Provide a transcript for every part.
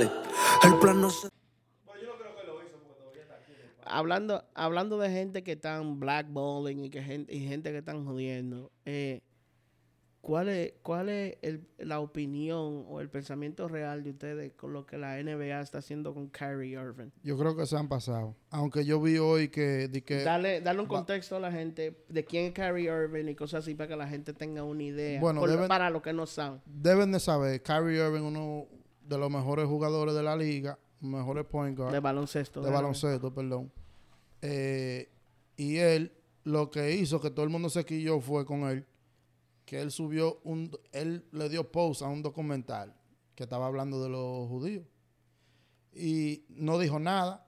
El plan no se. hablando, hablando de gente que están blackballing y que gente, y gente que están jodiendo, eh, ¿cuál es, cuál es el- la opinión o el pensamiento real de ustedes con lo que la NBA está haciendo con Kyrie Irving? Yo creo que se han pasado. Aunque yo vi hoy que, que Dale, dale un contexto a la gente de quién es Kyrie Irving y cosas así para que la gente tenga una idea. Bueno, por- deben- para los que no saben. deben de saber, Kyrie Irving, uno de los mejores jugadores de la liga, mejores point guard. De baloncesto. de baloncesto, perdón. Eh, y él, lo que hizo que todo el mundo se quilló fue con él, que él subió un, él le dio post a un documental que estaba hablando de los judíos. Y no dijo nada,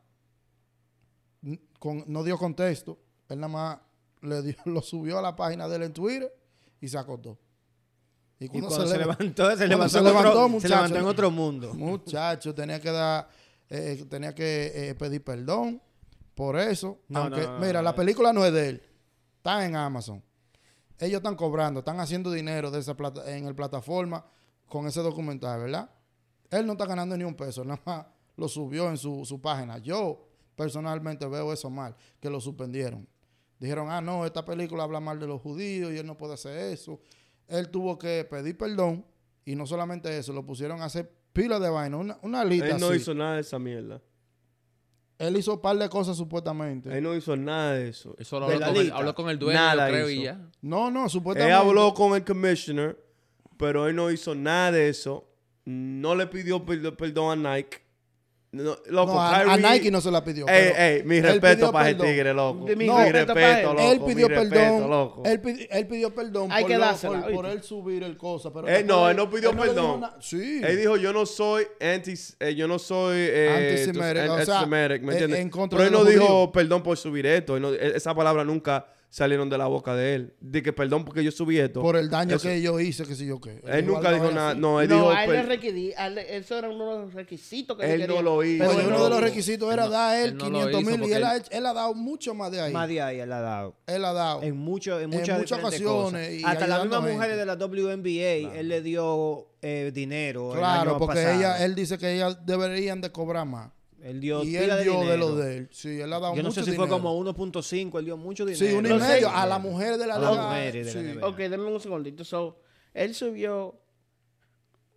con- no dio contexto, él nada más le dio, lo subió a la página de él en Twitter y se acostó. Y cuando cuando se, leva- levantó, se levantó, se en otro- levantó, se muchacho. levantó en otro mundo. Muchacho, tenía que dar, eh, tenía que eh, pedir perdón por eso. No, aunque, no, no, mira, la película no es de él. Está en Amazon. Ellos están cobrando, están haciendo dinero de esa plata, en el plataforma con ese documental, ¿verdad? Él no está ganando ni un peso, nada más lo subió en su, su página. Yo personalmente veo eso mal, que lo suspendieron. Dijeron, ah, no, esta película habla mal de los judíos y él no puede hacer eso. Él tuvo que pedir perdón y no solamente eso, lo pusieron a hacer pila de vaina, una, una lista Él no así. hizo nada de esa mierda. Él hizo un par de cosas supuestamente. Él no hizo nada de eso. Eso lo De habló con, el, habló con el dueño, Nada yo creo, hizo. y ya. No, no, Él supuestamente. habló con el commissioner, pero él no hizo nada de eso. No le pidió per- perdón a Nike. No, loco, No, a, a Kyrie- Nike no se la pidió. Ey, ey, mi él respeto pidió para ese perdón. tigre, loco. De mi Mi respeto él. loco. él pidió mi perdón. respeto, loco. Él, pidi- él pidió perdón Hay por, que dársela, por- por él subir el cosa. Pero Eh, no, después él no pidió le dijo perdón. na- sí. Él dijo, yo no soy anti, eh, yo no soy eh, Antisemitic, tú- o sea, antisemitic, ¿me en- entiendes? en contra Pero él no dijo judíos. perdón por subir esto. Él no- e- esa palabra nunca salieron de la boca de él. De que perdón porque yo subí esto. por el daño Eso- que yo hice, que sé yo qué. Él nunca dijo nada. No, él no, dijo. a él le per- requerí, a él le- eso era uno de los requisitos que Él no lo hizo. Pero uno no- de los requisitos era no- dar él él no lo 500 hizo mil y él, ha, hecho- él ha dado mucho más de ahí. Más de ahí él ha dado. Él ha dado. En, mucho, en En muchas, ocasiones y Hasta las mismas mujeres de la WNBA, él le dio eh, dinero. el claro, año porque pasado. ella, él dice que ellas deberían de cobrar más. Él dio y él dio de, dinero. lo de él. Sí, él ha dado Yo no mucho sé si fue como 1.5, él dio mucho dinero. Sí, uno y medio. A la mujer de la A mujeres de la sí. NBA. Ok, denme un segundito. So, él subió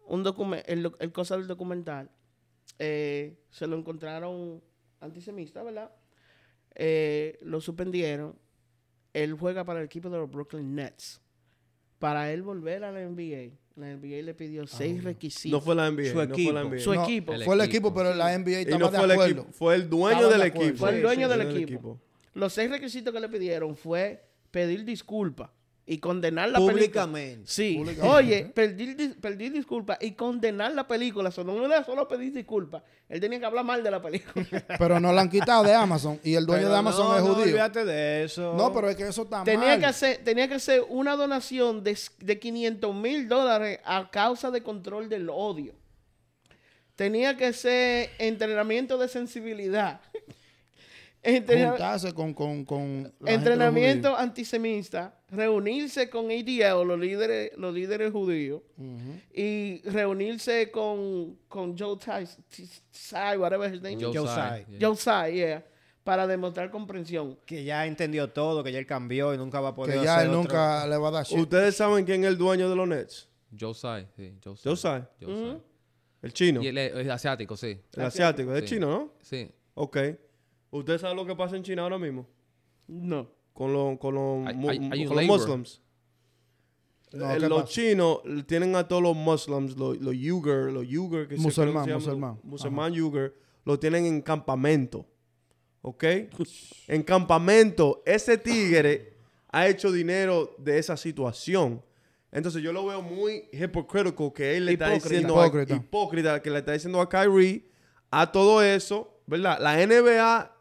un documento, el, doc- el cosa del documental. Eh, se lo encontraron antisemita, ¿verdad? Eh, lo suspendieron. Él juega para el equipo de los Brooklyn Nets. Para él volver a la NBA, la NBA le pidió seis requisitos. No fue la NBA. Su no fue la equipo. NBA. Su No, equipo. El Fue el equipo, equipo, pero la NBA y estaba no fue de el acuerdo. equipo. Fue el dueño Estaba del equipo. Fue el dueño del equipo. Los seis requisitos que le pidieron fue pedir disculpas y condenar la película. Públicamente. Sí. Públicamente. Oye, pedir, dis- pedir disculpas y condenar la película. Eso no era solo pedir disculpas. Él tenía que hablar mal de la película. Pero no la han quitado de Amazon. Y el dueño Pero de Amazon no, es no, judío. olvídate de eso. No, pero es que eso está tenía, mal. que hacer, tenía que hacer una donación de, de 500 mil dólares a causa de control del odio. Tenía que hacer entrenamiento de sensibilidad. Entrena- Juntarse con, con, con entrenamiento antisemita, reunirse con ADL, los líderes, los líderes judíos, Ujú. y reunirse con, con Joe Tsai, Tsai, whatever his name is. Joe Joe Tsai, yeah. Joe Tsai, yeah, para demostrar comprensión. Que ya entendió todo, que ya él cambió y nunca va a poder Que ya hacer él otro- nunca le va a dar shit. ¿Ustedes saben quién es el dueño de los Nets? Joe Tsai, sí. Joe Tsai. Joe Tsai. Joe Tsai. El chino. Y es, es asiático, sí. El asiático. Es Sí. chino, ¿no? Sí. Ok. ¿Ustedes saben lo que pasa en China ahora mismo? No. Con, los con, un con los muslims. No, Eh, ¿qué los pasa? chinos tienen a todos los muslims, los, los yugur, los yugur que se- Musulmán, se llaman, musulmán. musulmán yugur, lo tienen en campamento. ¿Ok? en campamento. Ese tigre ha hecho dinero de esa situación. Entonces yo lo veo muy hypocritical que él le está Hipócrita. diciendo a- Hipócrita. hipócrita que le está diciendo a Kyrie a todo eso, ¿verdad? La NBA,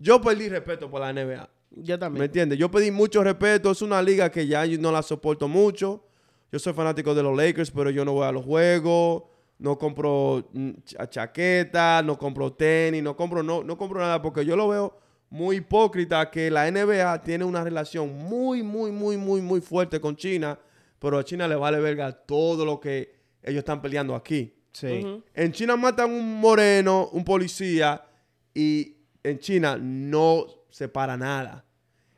yo perdí respeto por la NBA. Yo ¿Me también. entiendes? Yo pedí mucho respeto. Es una liga que ya yo no la soporto mucho. Yo soy fanático de los Lakers, pero yo no voy a los juegos. No compro mm, cha- chaquetas, no compro tenis, no compro, no, no compro nada porque yo lo veo muy hipócrita que la NBA tiene una relación muy, muy, muy, muy, muy fuerte con China, pero a China le vale verga todo lo que ellos están peleando aquí. Sí. En China matan un moreno, un policía, y en China no se para nada.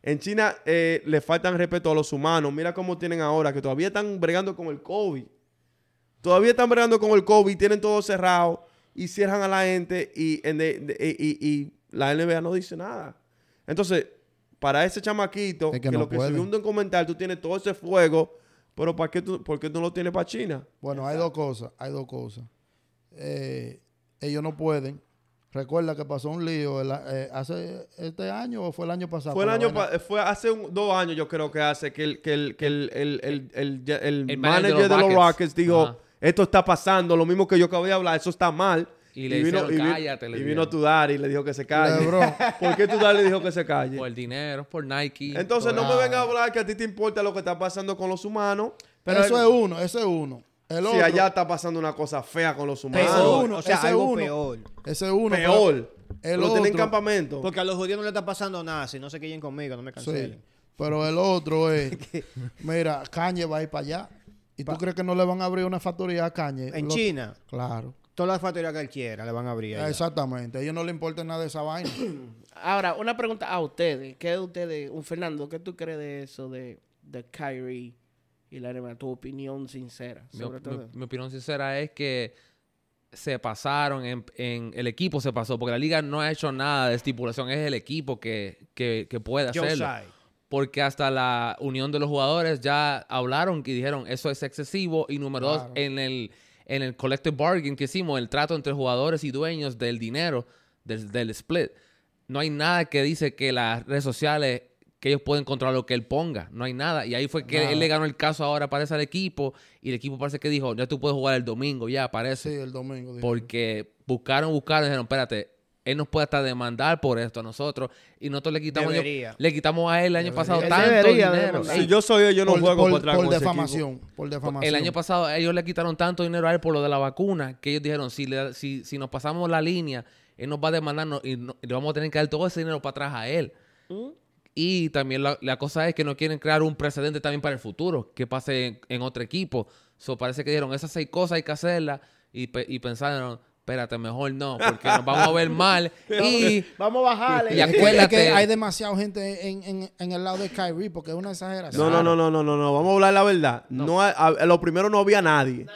En China eh, le faltan respeto a los humanos. Mira cómo tienen ahora, que todavía están bregando con el COVID. Todavía están bregando con el COVID, tienen todo cerrado y cierran a la gente y, en de- de- y- y- y la NBA no dice nada. Entonces, para ese chamaquito, Es que, que no lo que pueden. subió un documental, tú tienes todo ese fuego, pero ¿para qué tú, ¿por qué tú no lo tienes para China? Bueno, hay dos cosas, hay dos cosas. Eh, ellos no pueden. Recuerda que pasó un lío el- eh, hace este año o fue el año pasado. Fue el año, pa- fue hace un- dos años yo creo que hace que el, que el, que el, el, el, el- ya- el El manager, manager de los Rockets, dijo, Ajá. esto está pasando, lo mismo que yo acabo de hablar, eso está mal. Y le vino, dijeron, y vi- "Cállate", le y vino. Tudar y le dijo que se calle. LeBron. ¿Por qué Tudar le dijo que se calle? Por el dinero, por Nike. Entonces por- no me venga a hablar que a ti te importa lo que está pasando con los humanos. Pero eso es uno, eso es uno. El si otro, allá está pasando una cosa fea con los humanos. Peor, o sea, ese algo uno. peor. ese es uno. Peor. El lo tienen en campamento. Porque a los judíos no le está pasando nada, si no se quillen conmigo, no me Sí, cancelen. pero el otro es, mira, Kanye va a ir para allá. ¿Y tú crees que no le van a abrir una factoría a Kanye? En Lo- China, Claro. todas las factorías que él quiera le van a abrir. allá. Exactamente. A ellos no les importa nada de esa vaina. Ahora, una pregunta a ustedes. ¿Qué de ustedes, un Fernando, qué tú crees de eso de, de Kyrie y la NBA? Tu opinión sincera sobre mi- todo. mi opinión sincera es que se pasaron, en, en- el equipo se pasó, porque la liga no ha hecho nada de estipulación, es el equipo que, que, que puede hacerlo. Porque hasta la unión de los jugadores ya hablaron y dijeron eso es excesivo. Y número dos, en el, en el collective bargain que hicimos, el trato entre jugadores y dueños del dinero, del, del split, no hay nada que dice que las redes sociales, que ellos pueden controlar lo que él ponga. No hay nada. Y ahí fue que Nada. él le ganó el caso ahora, parece al equipo. Y el equipo parece que dijo, ya tú puedes jugar el domingo, ya parece. Sí, el domingo. dijo. Porque buscaron, buscaron y dijeron, espérate, él nos puede hasta demandar por esto a nosotros. Y nosotros le quitamos, le quitamos a él el año Debería. pasado Él tanto debería dinero. Si yo soy él, yo no por, juego por- por defamación. Por defamación. El año pasado ellos le quitaron tanto dinero a él por lo de la vacuna que ellos dijeron, si, le- si, si nos pasamos la línea, él nos va a demandar no- y, no- y le vamos a tener que dar todo ese dinero para atrás a él. ¿Mm? Y también la, la cosa es que no quieren crear un precedente también para el futuro, que pase en, en otro equipo. So, parece que dijeron, esas seis cosas hay que hacerlas y, pe- y pensaron, espérate, mejor no, porque nos vamos a ver mal. y Vamos a bajarle. Y que- acuérdate- es que hay demasiada gente en, en- en el lado de Kyrie porque es una exageración. No, no, no, no, no, no, no. Vamos a hablar la verdad. No. hay- a, a lo primero no había nadie.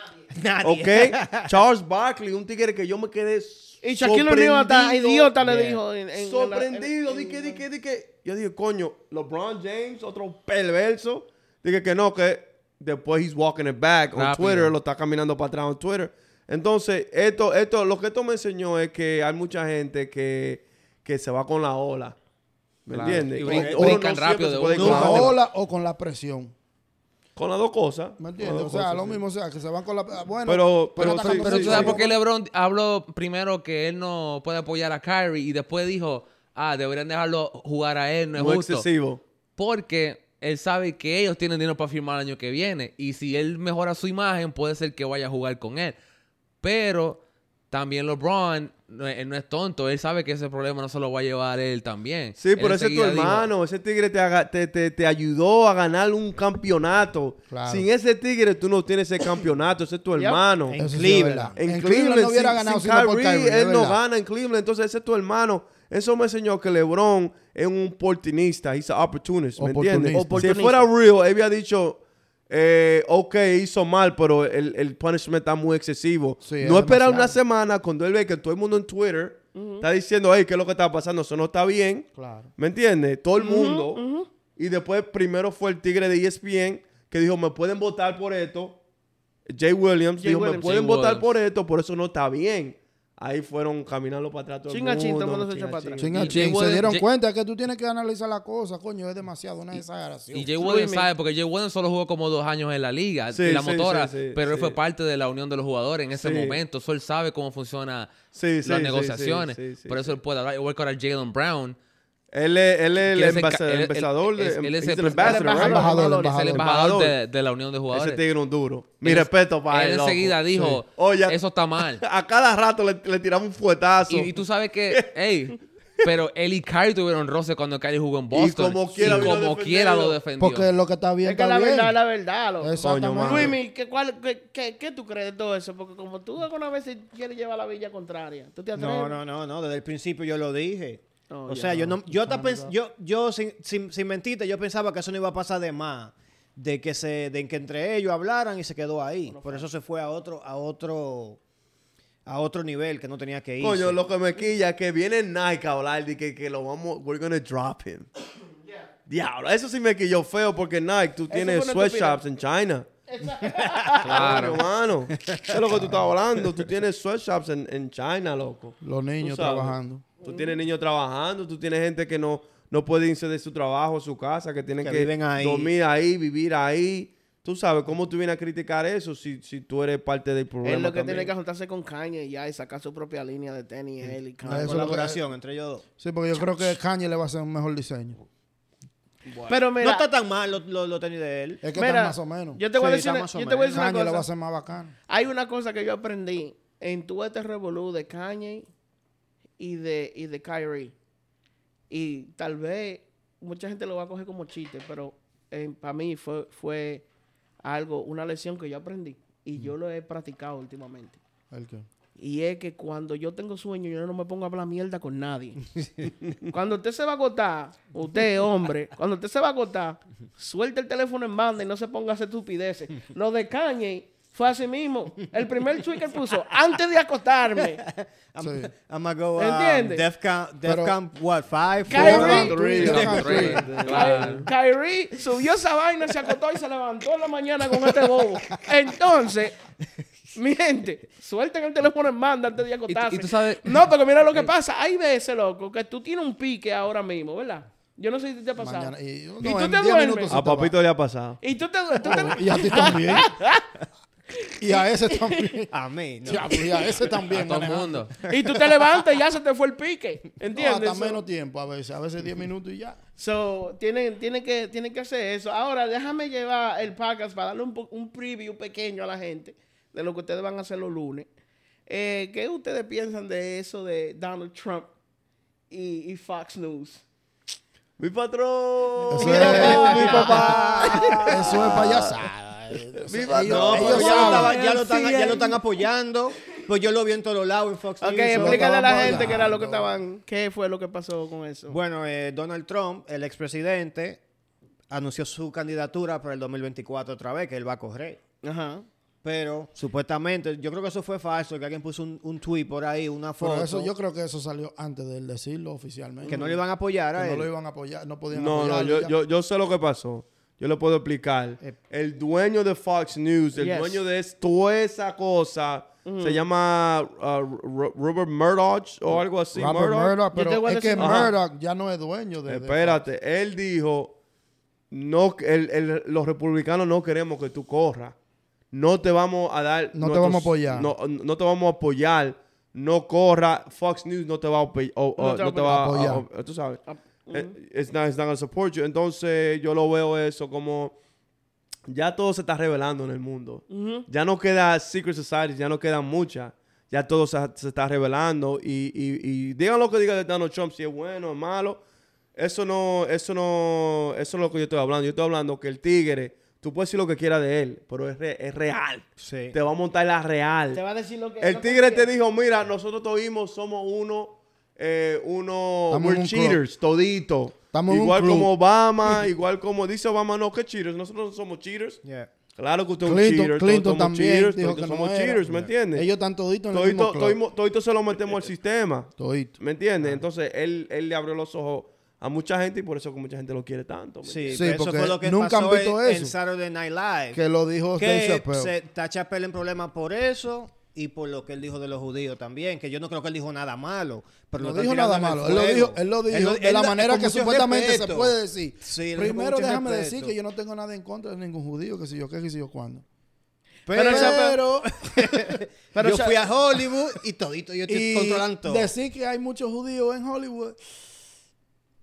Nadie. ¿Ok? Charles Barkley, un tigre que yo me quedé Y Shaquille O'Neal hasta sorprendido. idiota le dijo. en- en- sorprendido. en- Dije, dije, dije. Yo dije, coño, LeBron James, otro perverso. Dije que no, que después he's walking it back on Rápido. Twitter, lo está caminando para atrás en Twitter. Entonces, esto, esto, lo que esto me enseñó es que hay mucha gente que, que se va con la ola. ¿Me Claro. entiendes? Y Uno- brin- uno brincan siempre rápido de con Con la la ola. ola o con la presión. Con las dos cosas. ¿Me entiendes? O sea, cosas, lo sí. mismo, o sea, que se van con la... Bueno, Pero- pero sí, Pero sí, tú sabes sí. por qué LeBron habló primero que él no puede apoyar a Kyrie y después dijo, ah, deberían dejarlo jugar a él, no es Muy justo. excesivo. Porque él sabe que ellos tienen dinero para firmar el año que viene. Y si él mejora su imagen, puede ser que vaya a jugar con él. Pero también LeBron, no es- él no es tonto. Él sabe que ese problema no se lo va a llevar él también. Sí, Él pero ese es tu dijo, hermano. Ese tigre te, haga- te, te- te ayudó a ganar un campeonato. Claro. Sin ese tigre tú no tienes ese campeonato. Ese es tu hermano. En sí Cleveland. En, En Cleveland, Cleveland no hubiera sin- ganado sin por Kyrie, él no gana en Cleveland. Entonces ese es tu hermano. Eso me enseñó que LeBron es un oportunista. He's an opportunist. ¿Me entiendes? Si fuera real, él había dicho... Eh, ok, hizo mal, pero el, el punishment está muy excesivo. Sí, es no esperar una semana cuando él ve que todo el mundo en Twitter está diciendo, hey, ¿qué es lo que está pasando? Eso no está bien. Claro. ¿Me entiendes? Todo el mundo. Y después primero fue el tigre de ESPN que dijo, me pueden votar por esto. Jay Williams Jay dijo, me pueden Jay votar Williams. por esto, por eso no está bien. Ahí fueron caminando para atrás todo el Chinga, mundo. chin, todo el mundo se chinga, echa para chin. atrás. Chinga, chin, se dieron cuenta que tú tienes que analizar la cosa, coño, es demasiado, una exageración. Y Jay Miguel. sabe, porque Jay Williams solo jugó como dos años en la liga, Sí, en la sí, motora, sí, sí, pero él fue parte de la unión de los jugadores en ese Sí. momento. So, él sabe cómo funciona Sí, sí, las sí, negociaciones. sí, sí, sí, Por eso él puede hablar. Igual que ahora Jalen Brown. Él es, él es el es embajador, él- él- embajador de... es- él es el? Embajador, Es de, de la unión de jugadores. Ese tigre es un duro. Mi Él- respeto para Él él, loco. enseguida dijo, Oye, eso está mal. A cada rato le, le tiramos un fuetazo. Y, y tú sabes que, hey, Pero él y Kyrie tuvieron roce cuando Kyrie jugó en Boston. como quiera y como quiera lo defendió. Porque lo que está bien Es que está la bien. verdad, la verdad, loco. Exactamente. Luismi, ¿qué, cuál, qué, qué, qué tú crees de todo eso? Porque como tú alguna vez quieres llevar la villa contraria, ¿tú te atreves? No, no, no, no. Desde el principio yo lo dije. Oh, o sea, yo no, yo, hasta pens- yo, yo sin, sin, sin mentirte, yo pensaba que eso no iba a pasar de más, de que se, de que entre ellos hablaran y se quedó ahí. Por eso se fue a otro, a otro, a otro nivel que no tenía que ir. Coño, lo que me quilla es que viene Nike a hablar de que, que lo vamos, we're gonna drop him. Diablo, eso sí me quilló feo porque Nike, tú tienes sweatshops en China. Claro. hermano. Es lo que tú estás hablando. Tú tienes sweatshops en, en China, loco. Los niños trabajando. Tú tienes niños trabajando, tú tienes gente que no, no puede irse de su trabajo a su casa, que tienen Que que, viven ahí. dormir ahí, vivir ahí. Tú sabes, ¿cómo tú vienes a criticar eso si, si tú eres parte del problema Él lo que también? tiene que juntarse con Kanye ya y sacar su propia línea de tenis, él y Kanye. es lo colaboración entre ellos dos. Sí, porque yo creo que Kanye le va a hacer un mejor diseño. Pero no mira, está tan mal lo, lo, lo tenis de él. Es que mira, está más o menos. yo te voy a Sí, decir, está una- yo te voy a decir una Kanye le va a cosa. hacer más bacano. Hay una cosa que yo aprendí en todo este revolú de Kanye y de, y de Kyrie. Y tal vez mucha gente lo va a coger como chiste, pero para mí fue, fue algo, una lección que yo aprendí. Y yo lo he practicado últimamente. ¿El qué? Y es que cuando yo tengo sueño, yo no me pongo a hablar mierda con nadie. cuando usted se va a agotar, usted, hombre, cuando usted se va a agotar, suelte el teléfono en banda y no se ponga a hacer estupideces. Lo de Kanye fue así mismo. El primer tweet que él puso, antes de acostarme. Sí. I'm gonna go um, ¿Entiendes? Defcon, Pero- Defcon, what, five, four? Three, three. Claro. Kyrie subió esa vaina, se acostó y se levantó en la mañana con este bobo. Entonces, mi gente, suelten el teléfono en banda antes de acostarse. y tú sabes- No, porque mira lo que pasa. Hay veces, loco, que tú tienes un pique ahora mismo, ¿verdad? Yo no sé si te ha pasado. Mañana. Y, no, tú en te 10 duermes? A. Papito le ha pasado. Y tú te... tú te- Y a ti también. y a ese también. A mí, no. Diablo, y a ese A también. todo el mundo. y tú te levantas y ya se te fue el pique. No, ¿Entiendes? hasta So- menos tiempo a veces. A veces 10 minutos y ya. So, tienen, tienen, que, tienen que hacer eso. Ahora, déjame llevar el podcast para darle un, un preview pequeño a la gente de lo que ustedes van a hacer los lunes. Eh, ¿Qué ustedes piensan de eso de Donald Trump y, y Fox News? Mi patrón. Eso Mi es- papá, mi papá. Eso es payasada. Ellos- No, ellos ya lo, ya, están, Sí, ya lo están apoyando. Pues yo lo vi en todos lados en Fox Ok, News. so- explícale a la gente qué era lo que estaban, qué fue lo que pasó con eso. Bueno, eh, Donald Trump, el expresidente, anunció su candidatura para el 2024 otra vez, que él va a correr. Ajá. Pero supuestamente, yo creo que eso fue falso, que alguien puso un, un tweet por ahí, una foto, Pero eso, yo creo que eso salió antes de él decirlo oficialmente. que no le iban a apoyar Que a no él. lo iban a apoyar, no podían No, no, apoyarlo yo, yo, yo sé lo que pasó. Yo le puedo explicar. Eh. El dueño de Fox News, el Yes. dueño de toda esa cosa, se llama uh, Robert Murdoch o algo así. Robert Murdoch. Murdoch, Yo te pero es que Ajá. Murdoch ya no es dueño de... de Espérate, él dijo, no, el- el- los republicanos no queremos que tú corras. No te vamos a dar... No te vamos a apoyar. No, no te vamos a apoyar. No corra. Fox News no te va a apoyar. No te va no te a va a apoyar. Tú sabes. Eh, It's not, it's not gonna support you. Entonces yo lo veo eso como... Ya todo se está revelando en el mundo. Ya no queda Secret Society, ya no quedan muchas. Ya todo se, se está revelando. Y, y, y digan lo que diga de Donald Trump, si es bueno o es malo. Eso no, eso no, eso no es lo que yo estoy hablando. Yo estoy hablando que el tigre, tú puedes decir lo que quieras de él, pero es, re- es real. Sí. Te va a montar la real. Te va a decir lo que... El lo que tigre te dijo, mira, nosotros todimos somos uno, eh, uno, Estamos en we're un cheaters, todito. Estamos un igual como Obama, igual como dice Obama, no, que cheaters, nosotros no somos cheaters. Yeah. Claro que usted es un Clinton, cheater, Clinton también cheaters, dijo que somos cheaters, ¿me entiendes? Ellos están toditos en el mismo Todito, club. todito, todito se lo metemos al sistema, Todito. ¿me entiendes? Entonces, él, él le abrió los ojos a mucha gente y por eso que mucha gente lo quiere tanto. ¿me Sí, Sí, pero eso porque fue lo que nunca han pasó visto en, eso. en Saturday Night Live. Que lo dijo Dave que Chappelle. se está Chappelle en problemas por eso y por lo que él dijo de los judíos también, que yo no creo que él dijo nada malo. Pero No dijo nada malo. Él lo dijo, él lo dijo de él la manera que supuestamente respeto. se puede decir. Sí, Primero déjame respeto. decir que yo no tengo nada en contra de ningún judío, que si yo qué, que si yo cuándo. Pero, Pero, Pero yo fui a Hollywood y todito yo estoy controlando todo. decir que hay muchos judíos en Hollywood,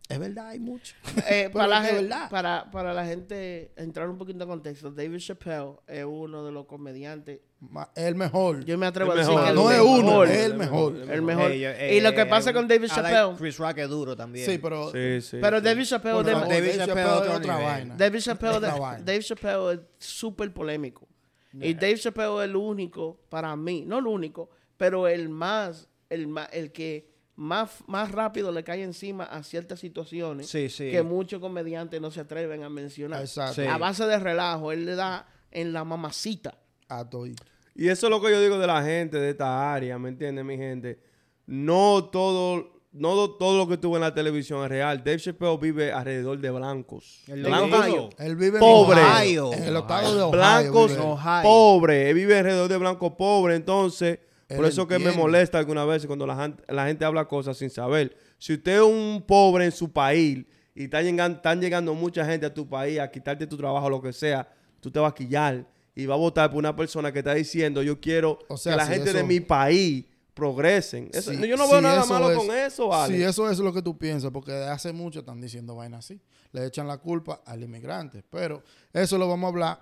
Es verdad, hay mucho. Eh, para, la es gen- verdad. para, para la gente entrar un poquito en contexto, David Chappelle es uno de los comediantes. Ma- El mejor. Yo me atrevo El a decir mejor. que no es uno, es el mejor. El mejor. Ey, y lo eh, que pasa eh, con David like Chappelle, Chris Rock es duro también. Sí, pero. Sí, sí. pero sí. David Chappelle, favor, David Chappelle Chappelle es otra vaina. David Chappelle, Otra de- vaina. Dave Chappelle es súper polémico. Y Dave Chappelle es el único, para mí, no el único, pero el más, el más, el que más, más rápido le cae encima a ciertas situaciones Sí, sí. que muchos comediantes no se atreven a mencionar. Exacto. Sí. A base de relajo, él le da en la mamacita. A todito. Y eso es lo que yo digo de la gente de esta área, ¿me entiendes, mi gente? No todo, no todo lo que tuvo en la televisión es real. Dave Chappelle vive alrededor de blancos. El de blancos, Ohio. Él vive Pobre. en Ohio. En el estado de Ohio. blancos pobres. Él vive alrededor de blancos pobres. Entonces, por eso que me molesta algunas veces cuando la, gente- la gente habla cosas sin saber. Si usted es un pobre en su país y está llegando, están llegando mucha gente a tu país a quitarte tu trabajo lo que sea, tú te vas a quillar y vas a votar por una persona que está diciendo yo quiero O sea, que la si gente de mi país progresen. Eso- yo no veo nada malo es- con eso, ¿vale? Si eso es lo que tú piensas, porque de hace mucho están diciendo vainas así. Le echan la culpa al inmigrante. Pero eso lo vamos a hablar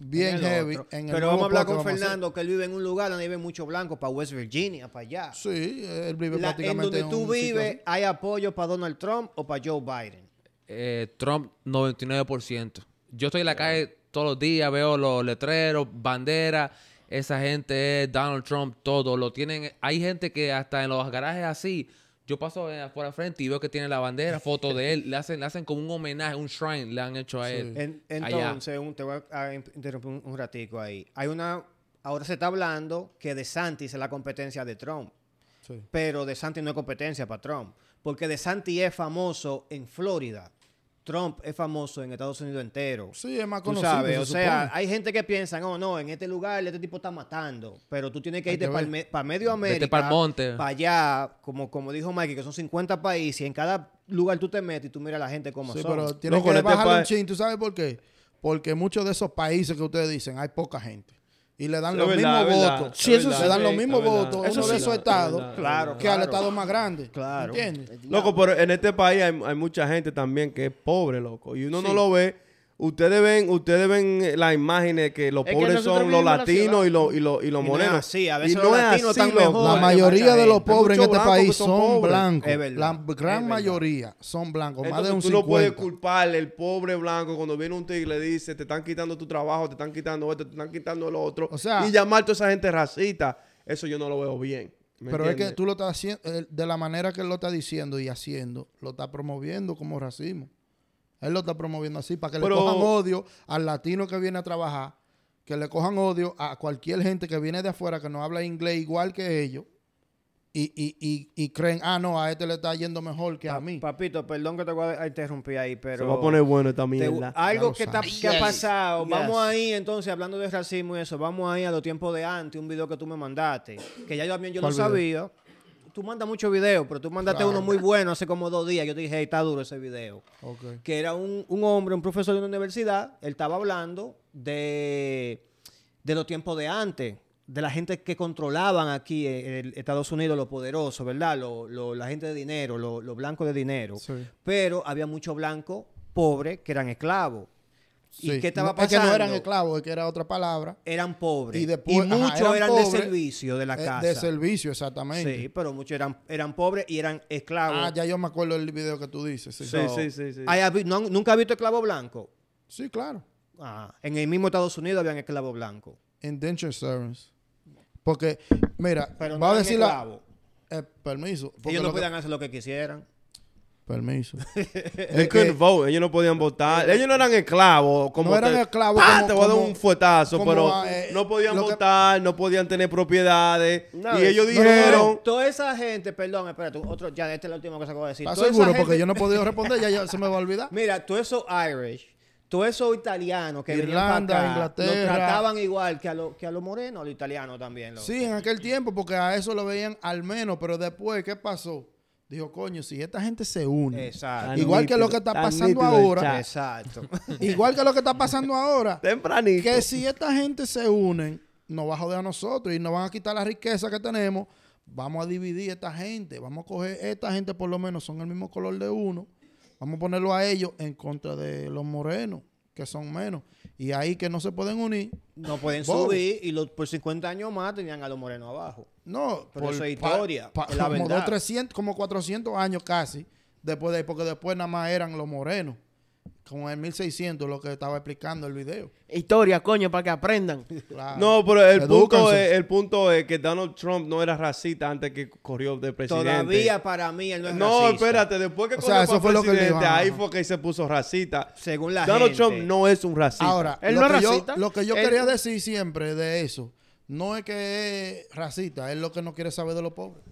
bien En el heavy. otro. En el Pero vamos a hablar con. Fernando, que él vive en un lugar donde vive mucho blanco, para West Virginia, para allá. Sí, él vive La- en prácticamente donde tú vives. ¿hay apoyo para Donald Trump o para Joe Biden? Eh, Trump, 99%. Yo estoy en la calle todos los días, veo los letreros, banderas. Esa gente es Donald Trump, todo. Lo tienen. Hay gente que hasta en los garajes así. Yo paso eh, al frente y veo que tiene la bandera, foto de él. Le hacen, le hacen como un homenaje, un shrine le han hecho a él. En- entonces, un- te voy a in- interrumpir un, un ratico ahí. Hay una... Ahora se está hablando que DeSantis es la competencia de Trump. Sí. Pero DeSantis no es competencia para Trump. Porque DeSantis es famoso en Florida. Trump es famoso en Estados Unidos entero. Sí, es más Tú conocido. sabes, se o sea, supone. hay gente que piensa, no, no, en este lugar este tipo está matando, pero tú tienes que Hay irte para ver. medio América, pa'l monte. para allá, como, como dijo Mikey, que son 50 países, y en cada lugar tú te metes y tú miras a la gente como Sí, son. pero tienes Loco, que este bajarle un chin. ¿Tú sabes por qué? Porque muchos de esos países que ustedes dicen hay poca gente. Y le dan Sí, los verdad, mismos verdad, votos. Sí, eso le dan los mismos verdad. votos a Eso uno sí. de esos Es estados Claro, es que al claro. estado más grande. Claro. ¿Entiendes? Loco, pero en este país hay, hay mucha gente también que es pobre, loco. Y uno no lo ve. Ustedes ven, ustedes ven eh, las imágenes que los Es pobres son los latinos y los, y los, y los Y no morenos. así, a Y veces no los es latinos así, están mejor. La mayoría de los pobres en este país son blancos. La gran mayoría son blancos. más de Entonces, un tú no 50. puedes culparle el pobre blanco cuando viene un tigre y le dice, te están quitando tu trabajo, te están quitando esto, te están quitando lo otro. O sea- y llamar a toda esa gente racista, eso yo no lo veo bien. ¿me Pero es que tú lo estás haciendo, eh, de la manera que él lo está diciendo y haciendo, lo está promoviendo como racismo. Él lo está promoviendo así, para que Pero- le cojan odio al latino que viene a trabajar, que le cojan odio a cualquier gente que viene de afuera que no habla inglés igual que ellos y, y, y, y creen, ah, no, a este le está yendo mejor que a mí. Papito, perdón que te voy a interrumpir ahí, pero... Se va a poner bueno esta te- mierda. algo que, está- sabes. que ha Yes, pasado. yes. Vamos ahí, entonces, hablando de racismo y eso, vamos ahí a los tiempos de antes, un video que tú me mandaste, que ya yo también yo lo sabía. Tú mandas muchos videos, pero tú mandaste Claro. uno muy bueno hace como dos días. Yo te dije, "Hey, está duro ese video. Que era un, un hombre, un profesor de una universidad, él estaba hablando de, de los tiempos de antes, de la gente que controlaban aquí en Estados Unidos, los poderosos, ¿verdad? Lo- lo- la gente de dinero, lo- los blancos de dinero. Sí. Pero había muchos blancos pobres que eran esclavos. ¿Y qué estaba No, pasando? Es que no eran esclavos, es que era otra palabra. Eran pobres. Y Y, después, ajá, muchos eran de servicio de la Eh, casa. De servicio, exactamente. Sí, pero muchos eran, eran pobres y eran esclavos. Ah, ya yo me acuerdo del video que tú dices. Sí, Sí, sí, sí, sí. ¿Hay habi- no han- ¿Nunca has visto esclavo blanco? Sí, claro. Ah, en el mismo Estados Unidos habían esclavos blancos. Indenture servants. Porque, mira, Pero va no a eran decir la... esclavos. Eh, permiso. Ellos no podían hacer lo que quisieran. Permiso. They couldn't vote, ellos no podían votar. Ellos no eran esclavos. Como No eran te- esclavos como- te voy a dar un fuetazo, como, pero ah, eh, no podían lo que- votar, no podían tener propiedades. No, y ellos no, no, no, dijeron... Toda esa gente, perdón, espérate, otro, ya esta es la última cosa que voy a decir. ¿Estás seguro? gente- Porque yo no he podido responder, ya, ya se me va a olvidar. Mira, todos esos Irish, todos esos italianos que Irlanda, venían para acá, Inglaterra. los trataban igual que a, los que a los morenos, a los italianos también. Sí, en aquel tiempo, porque a eso lo veían al menos, pero después, ¿qué pasó? Dijo, coño, si esta gente se une, Exacto. igual que lo que está Tan pasando nítido el ahora, chat. Exacto. igual que lo que está pasando ahora, Tempranito. que si esta gente se unen, nos va a joder a nosotros y nos van a quitar la riqueza que tenemos. Vamos a dividir esta gente. Vamos a coger esta gente, por lo menos son el mismo color de uno. Vamos a ponerlo a ellos en contra de los morenos, que son menos. Y ahí que no se pueden unir. No pueden Bobo. subir y los, por 50 años más tenían a los morenos abajo. No, Pero eso es historia, es la como, verdad. dos, 300, como 400 años casi, después de ahí, porque después nada más eran los morenos. Como en 1600, lo que estaba explicando el video. Historia, coño, para que aprendan. Claro. No, pero el punto, es, el punto es que Donald Trump no era racista antes que corrió de presidente. Todavía para mí él no es No, racista. espérate, después que O corrió sea, para presidente, dijo, ahí fue que se puso racista. Según la Donald gente. Trump no es un racista. Ahora, Él lo, no que es yo, racista. lo que yo Él- quería decir siempre de eso, no es que es racista, es lo que no quiere saber de los pobres.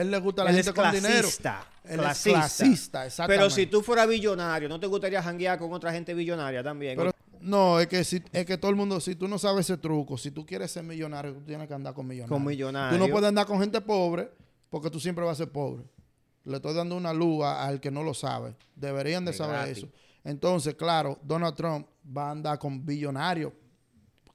Él le gusta a la Él gente es con dinero. clasista. Él clasista. es clasista, exactamente. Pero si tú fueras billonario, ¿no te gustaría janguear con otra gente billonaria también? Pero- no, es que, si, es que todo el mundo, si tú no sabes ese truco, si tú quieres ser millonario, tú tienes que andar con millonarios. Con millonarios. Tú no puedes andar con gente pobre porque tú siempre vas a ser pobre. Le estoy dando una luz al que no lo sabe. Deberían de saber gratis. eso. Entonces, claro, Donald Trump va a andar con billonarios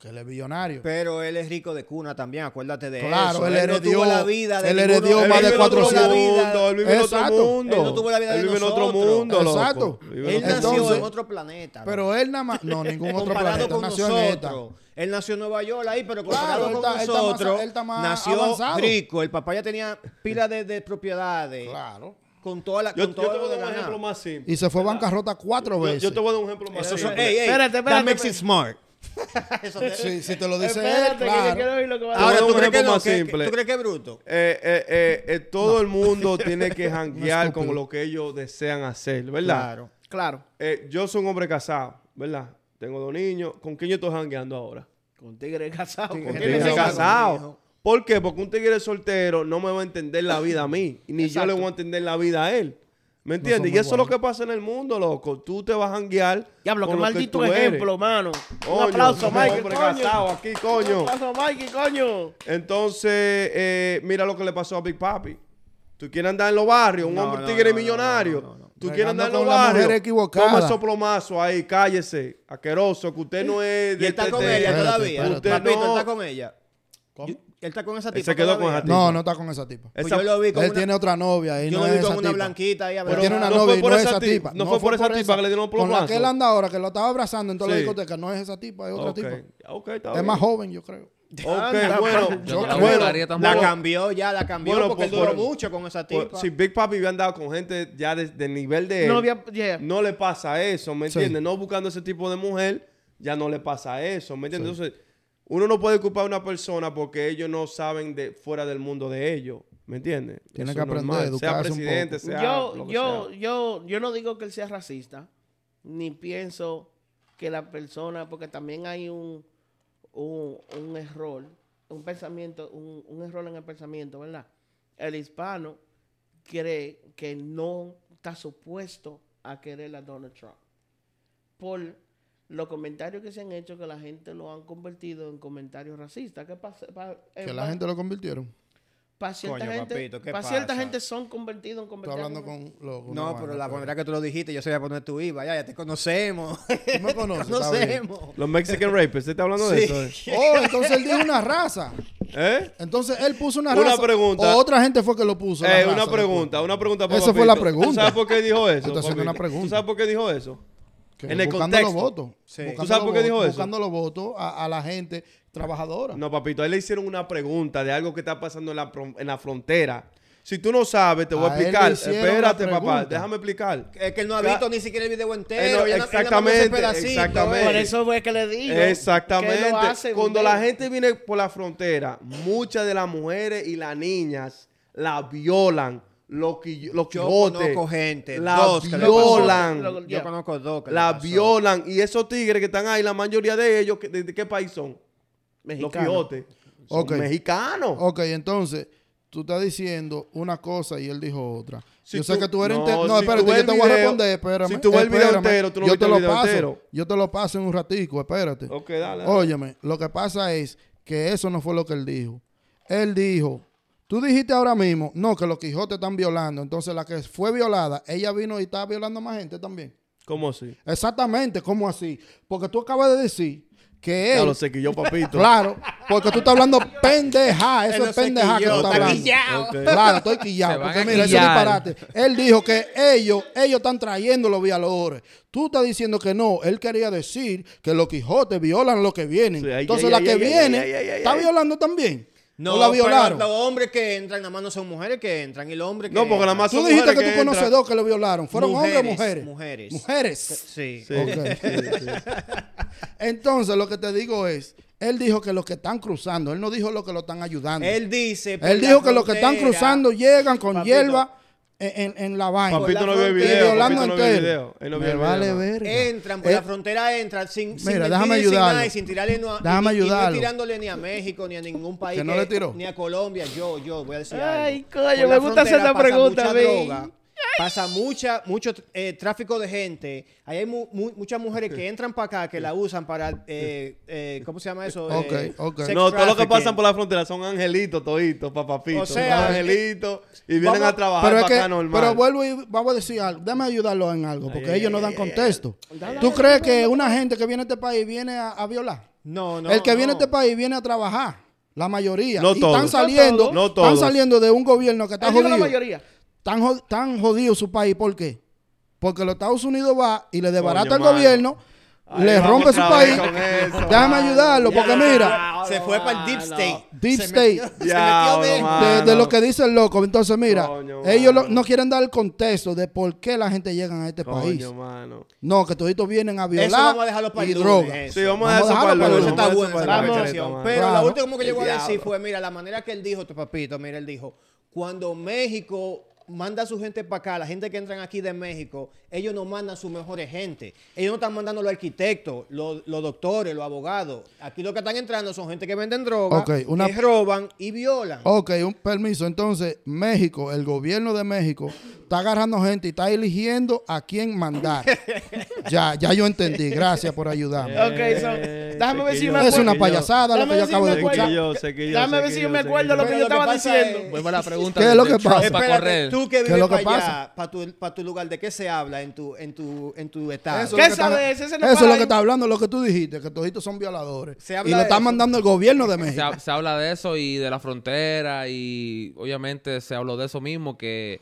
porque él es billonario. Pero él es rico de cuna también, acuérdate de Claro, eso. él no heredó- tuvo la vida de él ninguno- Él más vive de en otro 400. mundo, él vive en otro mundo. Él no tuvo la vida de Él vive en otro mundo, loco. Exacto. Vive en Él otro nació Entonces- en otro planeta. Pero él nada más, no, ningún otro comparado planeta, con nació en esta. nosotros. Él nació en Nueva York ahí, pero Claro, comparado él con está- él está más- nosotros, él está más nació avanzado. rico. El papá ya tenía pila de, de propiedades. Claro. Con toda la. Yo, con yo te voy a dar de un ejemplo más simple. Y se fue a bancarrota cuatro Yo, veces. yo te voy a dar un ejemplo más simple. ey, Espérate, that espérate, makes it espérate. smart. Eso te- Sí, si te lo dice Espérate, él, que yo claro. quiero oír lo que va a Ahora, ¿tú crees que ejemplo no? más ¿Qué- simple. ¿Tú crees que es bruto? Eh, eh, eh, eh, todo el mundo tiene que janguear estúpido. con lo que ellos desean hacer, ¿verdad? Claro. Claro. Eh, yo soy un hombre casado, ¿verdad? Tengo dos niños. ¿Con quién yo estoy jangueando ahora? Con tigre casado. Tigre ¿con tigre le casado. ¿Por qué? Porque un tigre soltero no me va a entender la vida a mí. Ni yo le voy a entender la vida a él. ¿Me entiendes? y eso es lo que pasa en el mundo, loco. Tú te vas a janguear. Diablo, qué que maldito ejemplo, mano. Coño, Un aplauso, Mike. coño. aquí, Un coño. aplauso, Mikey, coño. Entonces, eh, mira lo que le pasó a Big Papi. Tú quieres andar en los barrios, un No, hombre no, tigre millonario. no, no, no. Tú quieres andar en los barrios. equivocada. Toma esos plomazos ahí, cállese. Asqueroso, que usted no es ¿Y él está de- con de- ella todavía? espérate. Papito, No. ¿él está con ella? ¿Cómo? ¿Él está con esa Él tipa se quedó con esa tipa. No, no está con esa tipa. Pues Esa- yo lo vi con Él una, tiene otra novia y yo no lo vi es con esa una tipa. blanquita ahí. Él hablando. tiene una no fue novia y por no es esa tipa. No fue por esa tipa que le dieron Con la plomazo. que él anda ahora, que lo estaba abrazando en toda la discoteca, no es esa tipa, es otra Ok, tipa. está Es bien. más joven, yo creo. Ok, Anda, bueno. Yo bueno, La cambió ya, la cambió Bueno, porque él duró por- mucho con esa tipa. si Big Papi hubiera andado con gente ya de- del nivel de él, No había. yeah. no le pasa eso, ¿me Sí. entiendes? No buscando ese tipo de mujer, ya no le pasa eso, ¿me entiendes? Entonces, uno no puede culpar a una persona porque ellos no saben de fuera del mundo de ellos, ¿me entiendes? Tiene que aprender, normal. educarse Sea un presidente, poco. sea yo, lo que yo, sea. yo, yo no digo que él sea racista, ni pienso que la persona, porque también hay un, un, un error, un pensamiento, un, un error en el pensamiento, ¿verdad? El hispano cree que no está supuesto a querer a Donald Trump. Por los comentarios que se han hecho que la gente lo han convertido en comentarios racistas. ¿Qué pasa? Pa- eh, Que la pa- gente lo convirtieron. para cierta Coño, gente, papito, ¿qué para cierta gente son convertidos en Estoy comentarios. hablando con los. No, pero la manera que tú lo dijiste, yo sabía por dónde tú ibas. Ya, ya te conocemos. Tú me conoces, conocemos. Los Mexican Rapists, ¿usted está hablando de eso? eh? Oh, entonces él dijo una raza. ¿Eh? Entonces él puso una, Una raza. pregunta. O otra gente fue que lo puso. Eh, raza una pregunta, una pregunta para Esa fue la pregunta. ¿Tú sabes por qué dijo eso? Estoy una pregunta. ¿Tú sabes por qué dijo eso? En el buscando contexto. los votos. Sí. Buscando ¿Tú sabes los por qué dijo votos, eso? Buscando los votos a, a la gente trabajadora. No, papito, a él le hicieron una pregunta de algo que está pasando en la, pro- en la frontera. Si tú no sabes, te voy a, A explicar. Espérate, papá, déjame explicar. Es que él no ha visto ni siquiera el video Eh, entero. no, más exactamente, exactamente. eh. Por eso fue que le digo. Exactamente. Que lo hace Cuando la gente viene por la frontera, muchas de las mujeres y las niñas la violan. Los, qui- los Yo conozco gente, La dos que le violan. pasó. Lo- Yo conozco dos que le La pasó. violan. Y esos tigres que están ahí, la mayoría de ellos, ¿de, de qué país son? Los Mexicano. Quijotes. Son Ok. mexicanos. Ok, entonces, tú estás diciendo una cosa y él dijo otra. Si yo sé tú- que tú eres... no, No, si espérate, yo el te voy a video- responder, espérame. si tú ves el video entero, tú no yo te el lo video paso. entero. Yo te lo paso en un ratico, espérate. Ok, dale. dale. Óyeme, lo que pasa es que eso no fue lo que él dijo. Él dijo, tú dijiste ahora mismo, no, que los Quijotes están violando. Entonces la que fue violada, ella vino y estaba violando a más gente también. ¿Cómo así? Exactamente, ¿cómo así? Porque tú acabas de decir que Ya él... lo sé que yo, papito. Claro, porque tú estás hablando pendeja, eso Él es pendeja que tú estás está hablando. quillado. Claro, estoy quillado. Porque mira, quillar. disparate. Él dijo que ellos, ellos están trayendo los violadores. Tú estás diciendo que no. Él quería decir que los Quijotes violan los que vienen. Sí, ay, Entonces ay, la ay, que ay, viene ay, ay, ay, está ay. violando también. No, la violaron. los hombres que entran nada más no son mujeres que entran y los hombres que No, porque nada más Tú son dijiste que, tú conoces dos que lo violaron. ¿Fueron hombres o mujeres? Mujeres. Mujeres. Sí. Entonces lo que te digo es, él dijo que los que están cruzando, él no dijo los que lo están ayudando. Él dice. por Él dijo que los que están cruzando llegan con Papito. hierba en, en- la vaina. Papito no vio el video. violando Papito no vio el video. Él no vio Me el vale video. verga. Entran por Eh, la frontera, entran sin, sin Mira, déjame sin ayudarlo. nada y sin tirarle no, Déjame y- y no ayudarlo. tirándole ni a México ni a ningún país ¿Que no le tiró? ni a Colombia yo yo voy a decir Ay, algo. coño, me la gusta hacer pasa pregunta, mucha droga, pasa mucha mucho eh, tráfico de gente ahí hay mu- mu- muchas mujeres que entran para acá que la usan para eh, eh, cómo se llama eso Ok, Eh, ok. No, todo lo que pasan por la frontera son angelitos toditos, papapitos. O sea, angelitos y vienen vamos- a trabajar Pero, es para que, acá normal. pero vuelvo y vamos a decir algo. Déjame ayudarlo en algo, porque Ay, ellos no dan ay, contexto. ¿Tú crees que una gente que viene a este país viene a, a violar? no no el que viene a este país viene a trabajar. La mayoría. No y todos. están saliendo, No están todos. saliendo de un gobierno que está Él dijo la jodido. mayoría. Tan, tan jodido su país. ¿Por qué? Porque los Estados Unidos va y le desbarata Coño, al mano. gobierno, Ahí le rompe su país. eso, Déjame mano. ayudarlo, porque mira, se fue para el deep state Deep Se state. metió- se Diablo, metió de, de lo que dice el loco. Entonces, mira, Coño, ellos lo- no quieren dar el contexto de por qué la gente llega a este país. Mano. No, que toditos vienen a eso violar vamos a dejarlo para y droga. eso. Sí, vamos a Vamos a dejar eso para el dejarlo Eso está eso para conversación. lunes, Pero Claro. lo último que yo voy a decir fue, mira, la manera que él dijo, tu papito, mira, él dijo, cuando México manda a su gente para acá, la gente que entran aquí de México, ellos no mandan sus mejores gente. Ellos no están mandando los arquitectos, los, los doctores, los abogados. Aquí lo que están entrando son gente que venden droga, Ok, una- que roban y violan. Ok, un permiso. Entonces, México, el gobierno de México, está agarrando gente y está eligiendo a quién mandar. ya, ya yo entendí. Gracias por ayudarme. Ok, so, déjame ver si me es acuerdo. una payasada lo que yo acabo me de escuchar. Déjame ver si yo, me acuerdo lo que yo estaba diciendo. es- Vuelvo a la pregunta. ¿Qué es lo que pasa? para Espérate, correr. Tú que es vives lo que para pasa? allá, para tu, pa' tu lugar, ¿de qué se habla en tu, en tu, en tu estado? Eso ¿Qué es lo que sabes? está- Ese no Eso es lo ahí. que está hablando, lo que tú dijiste, que toditos son violadores. Se y habla lo de está eso. mandando el gobierno de México. se habla de eso y de la frontera y obviamente se habló de eso mismo que,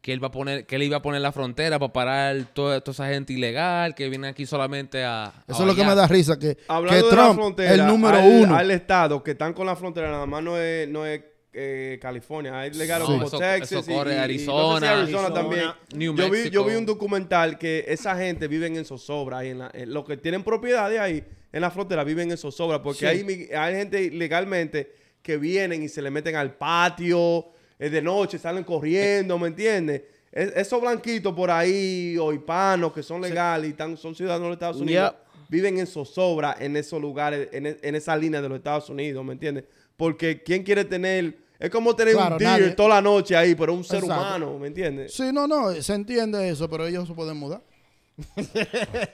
que él va a poner que él iba a poner la frontera para parar toda, toda esa gente ilegal que viene aquí solamente a, a Eso es lo que me da risa, que, Hablando que de la Trump, frontera, el número al, uno. Al estado que están con la frontera, nada más no es, no es eh, California, hay lugares No, como Texas eso y- corre y- y no sé si Arizona, también. New yo, vi, yo vi un documental que esa gente vive en zozobra ahí en la, en los que tienen propiedades ahí en la frontera viven en zozobra porque Sí. hay, hay gente legalmente que vienen y se le meten al patio eh, de noche, salen corriendo, ¿me entiendes? Es- esos blanquitos por ahí o hispanos que son legales y están, son ciudadanos de los Estados Unidos Yeah. viven en zozobra en esos lugares, en, en esa línea de los Estados Unidos, ¿me entiendes? Porque ¿quién quiere tener? Es como tener Claro, un deer nadie- toda la noche ahí, pero un ser Exacto. humano, ¿me entiendes? Sí, no, no, se entiende eso, pero ellos se pueden mudar.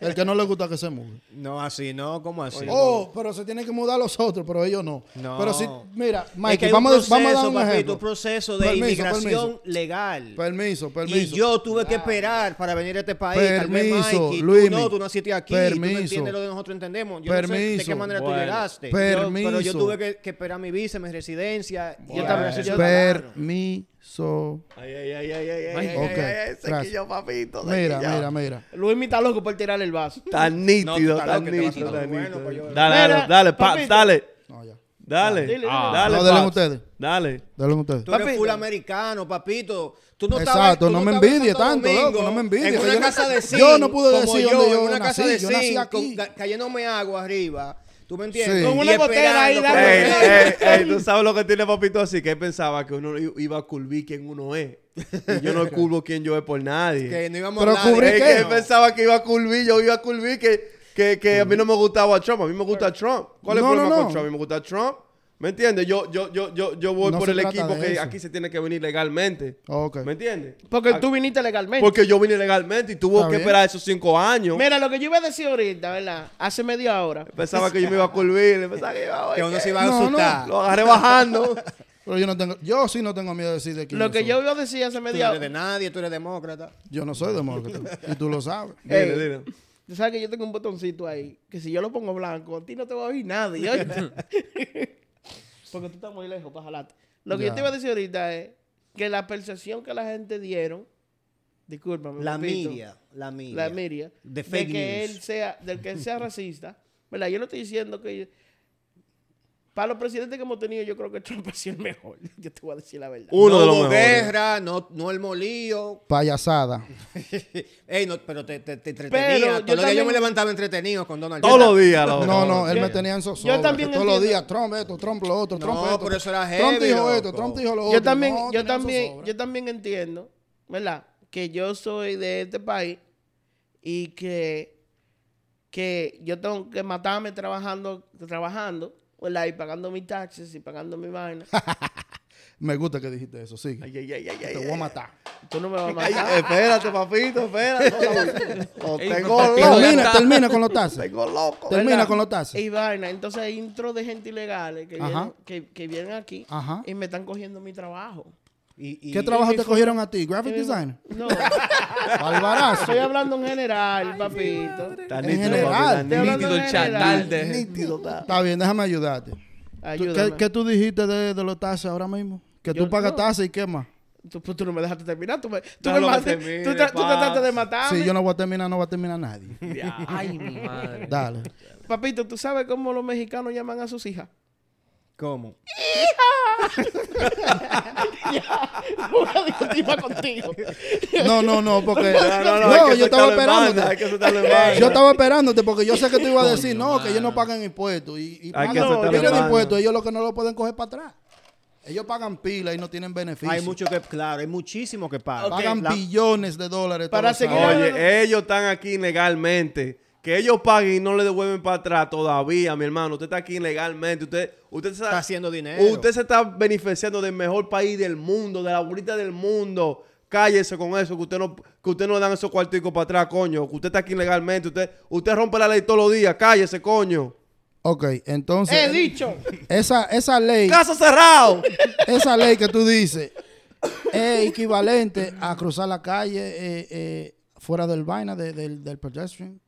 El que no le gusta que se mude. No, así, no, ¿cómo así? Oh, pero se tienen que mudar los otros, pero ellos no. No. Pero si, mira, Es que Mikey, hay vamos, a- vamos a dar un papito, ejemplo. un proceso de Permiso, inmigración permiso. legal. Permiso, permiso. Y yo tuve que esperar para venir a este país. Tal vez Permiso, Mikey, Luismi. tú no, tú naciste aquí. Tú no Permiso. entiendes lo que nosotros entendemos. Yo no sé de Permiso. qué manera tú Bueno. llegaste. Yo- Permiso. pero yo tuve que, que esperar mi visa, mi residencia. y Yo también, yo-. Permiso. Ay, ay, ay, ay, ay, ay, Ay, ay, ok, ay, yo, papito. Mira, yo. mira, mira. Luis me está loco por tirarle el vaso. Tan No, nítido, estás tan loco, te vas a nítido, tan pues yo- Dale, dale, dale, pa- dale, No, ya. dale, Dile, dile. Ah. dale, no, denle ustedes. Dale. Denle ustedes. Tú eres Papito. full americano, papito. Tú no Exacto, estabas, tú no me envidie tanto, loco, no me envidie, En una yo no- casa de yo zinc, no pude decir yo, donde yo en una casa nací, yo nací aquí. cayéndome agua arriba. ¿Tú me entiendes? Sí. Con una botella ahí, Ey, ey, ey, tú sabes lo que tiene papito así, que él pensaba que uno i- iba a curvir quién uno es. Y yo no curvo quién yo es por nadie. que no íbamos Pero a que él pensaba que iba a curvir, yo iba a curvir que, que, que a mí no me gustaba Trump, a mí me gusta Trump. ¿Cuál es No, el problema no, con no. Trump? A mí me gusta Trump. ¿Me entiendes? Yo, yo, yo, yo, yo voy No por el equipo que eso. aquí se tiene que venir legalmente. Ok. ¿Me entiendes? Porque tú viniste legalmente. Porque yo vine legalmente y tuvo que bien. esperar esos cinco años. Mira, lo que yo iba a decir ahorita, ¿verdad? Hace media hora. Pensaba que yo me iba a curvir, pensaba que iba a Que uno se iba a No, no. asustar. Lo agarré bajando. Pero yo no tengo, yo sí no tengo miedo de decir de quién Lo que yo iba a decir hace Tú no media eres de hora. nadie, tú eres demócrata. Yo no soy demócrata. y tú lo sabes. Dile, dile. Tú sabes que yo tengo un botoncito ahí, que si yo lo pongo blanco, a ti no te va a oír nadie. Porque tú estás muy lejos para jalarte. Lo que yo te iba a decir ahorita es que la percepción que la gente dieron, discúlpame, La media. La media. la media, De que news. él sea, del que él sea racista, ¿verdad? Yo no estoy diciendo que para los presidentes que hemos tenido, yo creo que Trump ha sido el mejor. Yo te voy a decir la verdad. Uno no de los hubo mejores. guerra, no, no el molío. Payasada. Ey, no, pero te, te, te Pero entretenía. yo Todos los días yo también- me levantaba entretenido con Donald Todos Trump. los días. loco. No, no, él me tenía en zozobra. yo también Todos los entiendo- días, Trump esto, Trump lo otro, Trump No, esto. pero eso era Trump heavy, dijo loco. esto, Trump dijo lo otro. yo también, No, yo tenía también, zozobra. yo también entiendo, ¿verdad? Que yo soy de este país y que, que yo tengo que matarme trabajando, trabajando, ¿verdad? Y pagando mis taxes y pagando mi vaina. Me gusta que dijiste eso, sí. Ay, ay, ay, ay, ay, Te voy a matar. Tú no me vas a Ay, matar. espérate, papito, espérate. Tengo loco. Termina, termina con los taxes. Tengo loco. Termina ¿verdad? con los taxes. Y vaina. Entonces hay intro de gente ilegales que, vienen, que, que vienen aquí Ajá. y me están cogiendo mi trabajo. Y, y- ¿Qué trabajo y te cogieron a ti? ¿Graphic design? No, Barbarazo. estoy hablando en general, papito. Está En nítido, general. papi, está nítido. En el general. chatal de... Nítido está. Está bien, déjame ayudarte. ¿Tú- Ayúdame. ¿Qué, qué tú dijiste de, de los taxes ahora mismo? Que Yo tú pagas no. y qué más. Tú, pues, tú no me dejaste terminar. Tú, me, tú, Déjalo me que maté- termine, tú, tú trataste de matarme. Si yo no voy a terminar, no va a terminar nadie. Ay, mi madre. Dale. Papito, ¿tú sabes cómo los mexicanos llaman a sus hijas? ¿Cómo? No voy a discutir más contigo. No, no, no, porque. No, no, no, No, hay que yo estaba esperándote. Yo estaba esperándote porque yo sé que tú ibas a decir no, que ellos no pagan impuestos. Y, y pagan impuestos, ellos lo que no lo pueden coger para atrás. Ellos pagan pila y no tienen beneficios. Hay mucho que, claro, hay muchísimo que. Pagan La- billones de dólares. Para seguir. Oye, ellos están aquí legalmente. Que ellos paguen y no le devuelven para atrás todavía, mi hermano. Usted está aquí legalmente. Usted, usted está está, haciendo dinero. usted se está beneficiando del mejor país del mundo, de la bolita del mundo. Cállese con eso, que usted no, que usted no le dan esos cuarticos para atrás, coño. Que usted está aquí legalmente. Usted, usted rompe la ley todos los días. Cállese, coño. Ok, entonces. He dicho. Esa, esa ley. ¡Caso cerrado! esa ley que tú dices es equivalente a cruzar la calle eh, eh, fuera del vaina de- del, del pedestrian.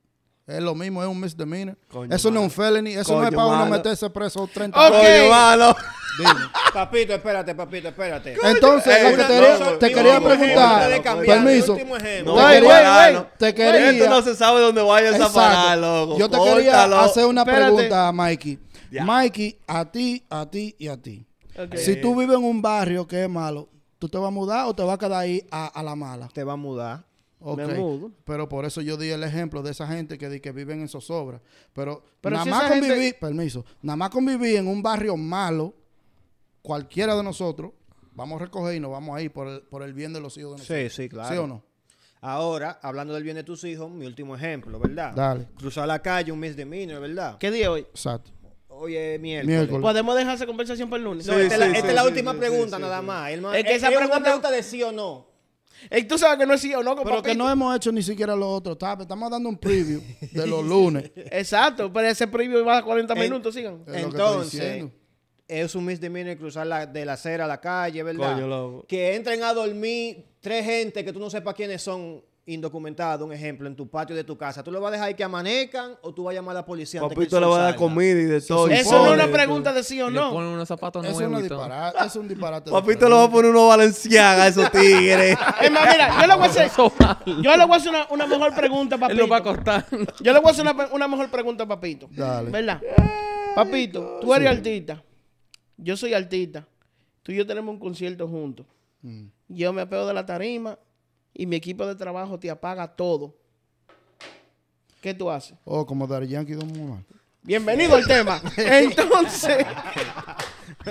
Es lo mismo, es un misdemeanor. Coño, eso no es un felony, eso no es Coño, para uno meterse preso 30 Ok. años. Coño, mano. Dime. Papito, espérate, papito, espérate. Entonces, Eh, lo que una- te, no, te no, quería no, preguntar, permiso, último ejemplo. No, Te quería- Esto quería, no se sabe dónde vaya esa parada, loco. Yo te quería hacer una Espérate. pregunta a Mikey. Ya. Mikey, a ti, a ti y a ti. Si tú vives en un barrio que es malo, ¿tú te vas a mudar o te vas a quedar ahí a, a la mala? Te va a mudar. Ok. Me mudo. Pero por eso yo di el ejemplo de esa gente que, di que viven en zozobra. Pero, Pero nada si más gente- convivir, permiso, nada más convivir en un barrio malo, cualquiera de nosotros, vamos a recoger y nos vamos a ir por el, por el bien de los hijos de nosotros. Sí, sí, claro. ¿Sí o no? Ahora, hablando del bien de tus hijos, mi último ejemplo, ¿verdad? Dale. Cruzar la calle, un misdemeanor, ¿verdad? ¿Qué día hoy? Exacto. Hoy es miércoles. Miércoles. ¿Podemos dejar esa conversación para el lunes? No, Sí, esta, es la- sí, esta sí, es la sí, última sí, pregunta, sí, nada sí. más. El Es que esa una pregunta- pregunta de sí o no. Ey, tú sabes que no es sí o no, Pero que papito. no hemos hecho ni siquiera lo otro. ¿sabes? Estamos dando un preview de los lunes. Exacto, pero ese preview va a 40 En- minutos, sigan. Es que Entonces, es un misdemeanor cruzar la, de la acera a la calle, ¿verdad? Coño. Que entren a dormir tres gente que tú no sepas quiénes son indocumentados, un ejemplo, en tu patio de tu casa. ¿Tú le vas a dejar que amanezcan o tú vas a llamar a la policía? antes que el Papito le va a dar comida y de todo. Eso no es una pregunta de sí o Y le no. ponen unos zapatos Es, nuevos una disparate, es un disparate. Papito le va a poner unos Valenciaga a esos tigres. Es más, mira, yo le voy a hacer, yo le voy a hacer una, una mejor pregunta, Él papito. lo va a costar. Yo le voy a hacer una, una mejor pregunta, papito. Dale. ¿Verdad? Papito, tú eres artista. Yo soy artista. Tú y yo tenemos un concierto juntos. Mm. Yo me apego de la tarima y mi equipo de trabajo te apaga todo. ¿Qué tú haces? Oh, como Daddy Yankee Don Omar. Bienvenido al tema. Entonces,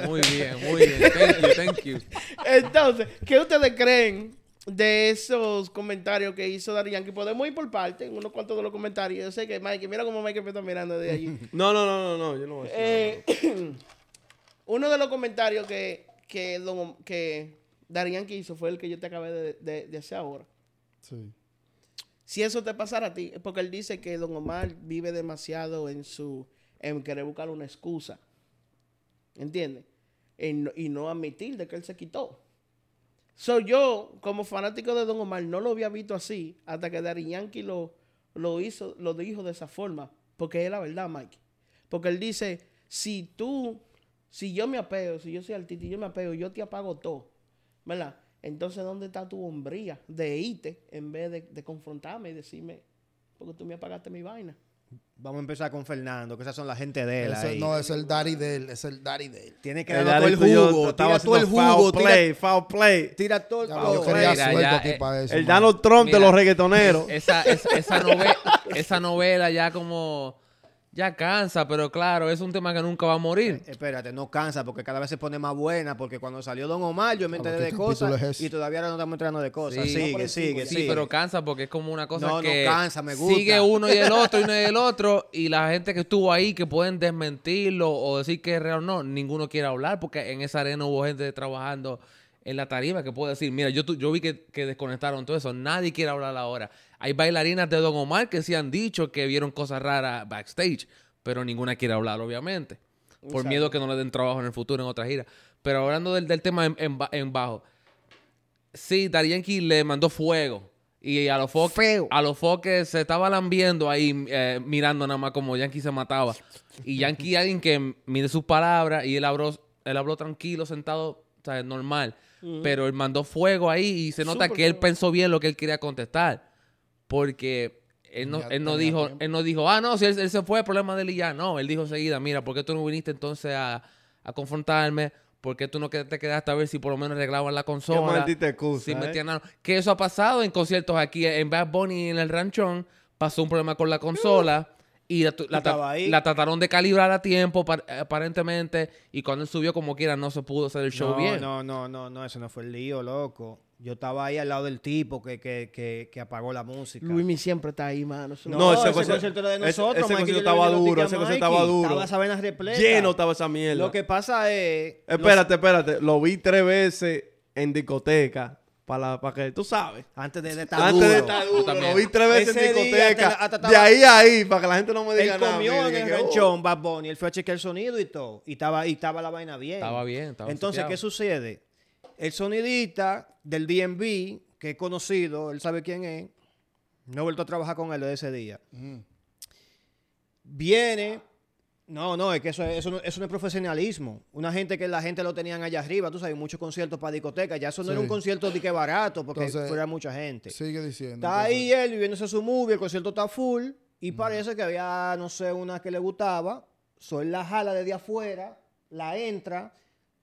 Muy bien, muy bien. Thank you, thank you. entonces, ¿qué ustedes creen de esos comentarios que hizo Dari Yankee? Podemos ir por parte, en unos cuantos de los comentarios. Yo sé que Mike, mira cómo Mike me está mirando de allí. No, no, no, no, no, yo no voy a decir Eh, uno de los comentarios que, que, don, que Dari Yankee hizo fue el que yo te acabé de, de- de hacer ahora. Sí. Si eso te pasara a ti, es porque él dice que Don Omar vive demasiado en su en querer buscar una excusa. ¿Entiendes? En y no admitir de que él se quitó. So yo, como fanático de Don Omar, no lo había visto así hasta que Dari Yankee lo, lo hizo, lo dijo de esa forma, porque es la verdad, Mike. Porque él dice, si tú, si yo me apego, si yo soy artista y yo me apego, yo te apago todo, ¿verdad? Entonces, ¿dónde está tu hombría de irte en vez de, de confrontarme y decirme, porque tú me apagaste mi vaina? Vamos a empezar con Fernando, que esas son la gente de él. Ese- ahí. no, es el daddy de él, es el daddy de él. Tiene que dar todo el jugo. estaba Tira todo el jugo. Foul Tira, play, foul play. tira todo el Ya, todo. yo quería mira, suelto ya, aquí eh, para eso. El. Donald Trump de los reggaetoneros. Esa, es- esa, novela, esa novela ya como... Ya cansa, pero claro, es un tema que nunca va a morir. Espérate, no cansa porque cada vez se pone más buena. Porque cuando salió Don Omar, yo me Claro, enteré ¿qué de capítulo cosas es y todavía ahora no estamos entrando de cosas. Sí. Sigue, sigue, Sí, sigue. pero cansa porque es como una cosa No, no que cansa, me gusta. sigue uno y el otro y uno y el otro y la gente que estuvo ahí que pueden desmentirlo o decir que es real o no, ninguno quiere hablar porque en esa arena hubo gente trabajando en la tarima que puede decir, mira, yo, yo vi que, que desconectaron todo eso, nadie quiere hablar ahora. Hay bailarinas de Don Omar que sí han dicho que vieron cosas raras backstage, pero ninguna quiere hablar, obviamente. Por miedo que no le den trabajo en el futuro en otra gira. Pero hablando del, del tema en, en ba- en bajo, Sí, Yankee le mandó fuego. Y a los foques, a los foques se estaba lambiendo ahí, eh, mirando nada más como Yankee se mataba. Y Yankee alguien que mide sus palabras y él habló, él habló tranquilo, sentado, o sea, normal. Pero él mandó fuego ahí y se nota que él fuego. pensó bien lo que él quería contestar. Porque él no, Ya él no dijo, tiempo. él no dijo, ah, no, si él, él se fue, problema de él y ya. No, él dijo enseguida, mira, ¿por qué tú no viniste entonces a, a confrontarme? ¿Por qué tú no te quedaste a ver si por lo menos arreglaban la Qué consola? maldita excusa. Sí, ¿eh? metían. Que eso ha pasado en conciertos aquí en Bad Bunny en el ranchón. Pasó un problema con la consola y la, la ahí. la trataron de calibrar a tiempo par- aparentemente y cuando él subió como quiera no se pudo hacer el show no, bien. No, no, no, no, eso no fue el lío, loco. Yo estaba ahí al lado del tipo que, que, que, que apagó la música. Luismi siempre está ahí, mano. Eso no, No, ese, ese concierto- concierto era de ese- nosotros. ese Mikey, concierto estaba los duro, ese concierto estaba duro. Estaba esa vaina repleta. Lleno estaba esa mierda. Lo que pasa es... Espérate, espérate. Lo vi tres veces en discoteca. Para que tú sabes. antes de, de estar Antes de duro. estar duro. Lo vi tres veces Ese en día discoteca. hasta- hasta de ahí a ahí. Para que la gente no me diga Él nada. comió mire, en el que, oh. ranchón Bad Bunny. Él fue a chequear el sonido y todo. Y estaba, y estaba la vaina bien. Estaba bien, estaba Entonces. ¿qué sucede? El sonidista del DMV, que es conocido, él sabe quién es. No he vuelto a trabajar con él desde ese día. Viene. No, no, es que eso, es- eso, no, eso no es profesionalismo. Una gente que la gente lo tenían allá arriba, tú sabes, muchos conciertos para discotecas. Ya eso no era un concierto de que barato, porque Entonces, fuera mucha gente. Sigue diciendo. Está ahí él viviéndose su movie, el concierto está full y parece que había, no sé, una que le gustaba. So, él la jala desde afuera, la entra.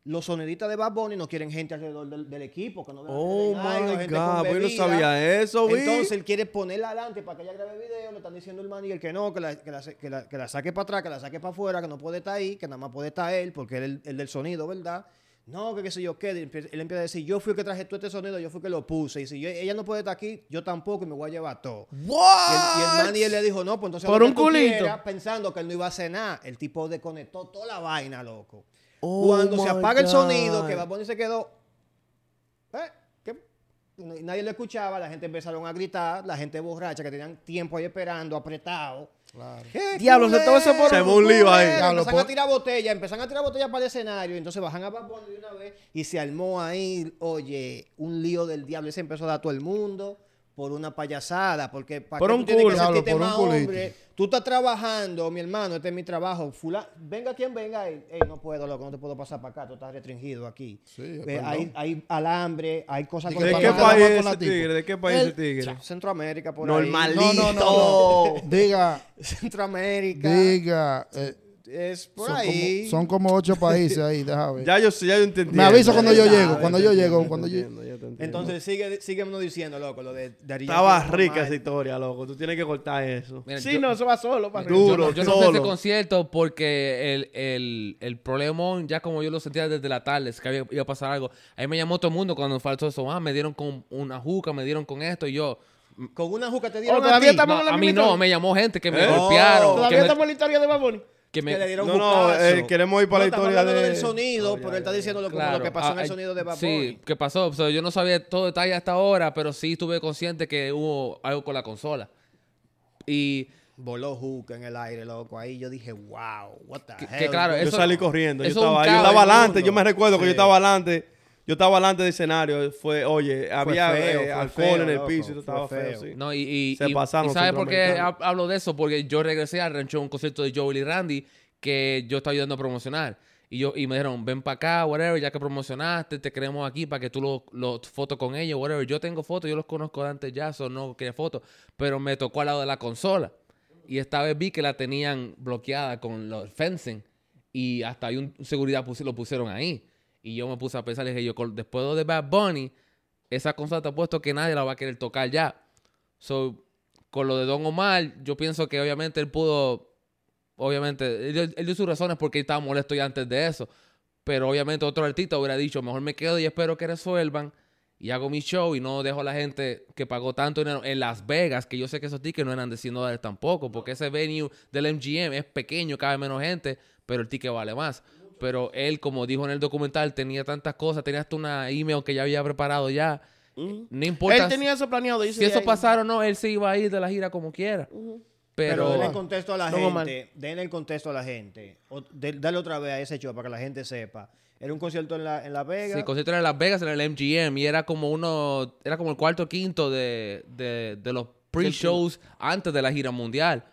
Los sonidistas de Bad Bunny no quieren gente alrededor del, del equipo, que no Oh my God. Yo no sabía eso, vi. Entonces él quiere ponerla adelante para que ella grabe video. Le están diciendo el manager que no, que la, que la, que la- que la saque para atrás, que la saque para afuera, que no puede estar ahí, que nada más puede estar él, porque él es el, el del sonido, ¿verdad? No, que qué sé yo qué. Él empie- él empieza a decir, yo fui el que traje todo este sonido, yo fui el que lo puse. Y si yo- ella no puede estar aquí, yo tampoco y me voy a llevar todo. Y el, y el manager le dijo, no, pues entonces Por un culito. pensando que él no iba a cenar. El tipo desconectó toda la vaina, loco. Oh Cuando se apaga el sonido, que Bad Bunny se quedó. ¿eh? ¿Qué? Nadie lo escuchaba, la gente empezaron a gritar, la gente borracha que tenían tiempo ahí esperando, apretado. Claro. ¿Qué Diablo, se todo se por- Se un lío ahí. Diablo, Empezaron a tirar botellas, empezaron a tirar botellas para el escenario, entonces bajan a Bad Bunny de una vez y se armó ahí, oye, un lío del diablo. Y se empezó a dar a todo el mundo por una payasada, porque para Por qué un tú tienes que culo. por un más hombre. Tú estás trabajando, mi hermano, este es mi trabajo. Fula, venga quien venga, ey, no puedo, loco, no te puedo pasar para acá, tú estás restringido aquí. Sí, hay, hay alambre, hay cosas ¿De con ¿De qué país? es tigre? ¿De qué país ese tigre? Centroamérica, por Normalito. ahí. No, no, no. no. Diga, Centroamérica. diga. eh, Es por son, ahí. como, son como ocho países ahí, déjame ver. Ya yo, ya yo entendí. Me avisa cuando yo llego, sabes, cuando yo llego, cuando yo... entiendo. Entonces sigue, síguenos diciendo, loco, lo de Yankee Estaba es rica esa historia, loco. Tú tienes que cortar eso. Mira, Sí, yo- no, eso va solo. para Duro. yo no, yo no fui a ese solo. concierto porque el, el, el problemón, ya como yo lo sentía desde la tarde, es que había, iba a pasar algo. Ahí me llamó todo el mundo cuando faltó eso. Ah, me dieron con una juca, me dieron con esto y yo. Con una juca te dieron Oh, a ti. No, la a mí no, me llamó gente que me ¿Eh? golpearon. que Todavía me- estamos en la historia de Bad Bunny. Que me- que le dieron No, no, eh, queremos ir para No, la historia de... del sonido, Oh, pero ya, él está diciendo lo, Claro, lo que pasó en ah, el ah, sonido de Bad Sí. ¿qué pasó? O sea, yo no sabía todo detalle hasta ahora, pero sí estuve consciente que hubo algo con la consola. Y Voló juca en el aire, loco. Ahí yo dije, wow, what the Que- hell. que claro, Yo eso- salí corriendo. Yo estaba, yo estaba del adelante. Yo me recuerdo que yo Sí. estaba adelante. Yo estaba delante del escenario, fue, oye, había feo, eh, fue alcohol feo, en el loco, piso y estaba feo, feo. sí. No, y, y, Se y- pasaron y ¿sabes por qué hablo de eso? Porque yo regresé al rancho a un concierto de Joel y Randy que yo estaba ayudando a promocionar. Y yo y me dijeron, ven para acá, whatever, ya que promocionaste, te queremos aquí para que tú los lo, fotos con ellos, whatever. Yo tengo fotos, yo los conozco de antes ya, so no quería fotos. Pero me tocó al lado de la consola. Y esta vez vi que la tenían bloqueada con los fencing. Y hasta hay un seguridad lo pusieron ahí. Y yo me puse a pensar, y dije yo, después de Bad Bunny, esa consola te ha puesto que nadie la va a querer tocar ya. So, con lo de Don Omar, yo pienso que obviamente él pudo, obviamente, él, él dio sus razones porque él estaba molesto ya antes de eso. Pero obviamente otro artista hubiera dicho, mejor me quedo y espero que resuelvan y hago mi show y no dejo a la gente que pagó tanto dinero en Las Vegas, que yo sé que esos tickets no eran de 100 dólares tampoco, porque ese venue del MGM es pequeño, cabe menos gente, pero el ticket vale más. Pero él, como dijo en el documental, tenía tantas cosas, tenía hasta una email que ya había preparado ya. No importa Él tenía eso planeado. Dice si eso pasara o no, él se iba a ir de la gira como quiera. Pero, Pero, denle el contexto a la gente. Denle el contexto a la gente. O- de- dale otra vez a ese show para que la gente sepa. Era un concierto en La, en la Vega. Sí, el concierto era en Las Vegas, en el MGM, y era como uno, era como el cuarto o quinto de, de, de los pre-shows antes de la gira mundial.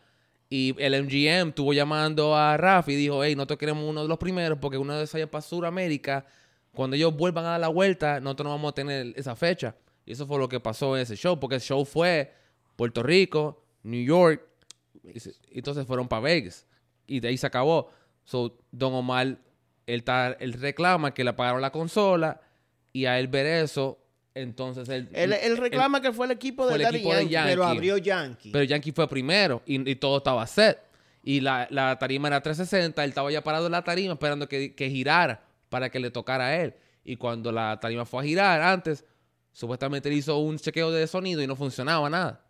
Y el MGM estuvo llamando a Rafi y dijo, hey, nosotros queremos uno de los primeros porque uno de esos allá para Sudamérica, cuando ellos vuelvan a dar la vuelta, nosotros no vamos a tener esa fecha. Y eso fue lo que pasó en ese show, porque el show fue Puerto Rico, New York, y entonces fueron para Vegas. Y de ahí se acabó. So, Don Omar, él, está- él reclama que le pagaron la consola y a él ver eso, entonces él... Él, él reclama que fue el equipo de el de Yankee. Pero abrió Yankee. Pero Yankee fue primero y, y todo estaba set. Y la, la tarima era 360, él estaba ya parado en la tarima esperando que, que girara para que le tocara a él. Y cuando la tarima fue a girar antes, supuestamente él hizo un chequeo de sonido y no funcionaba nada.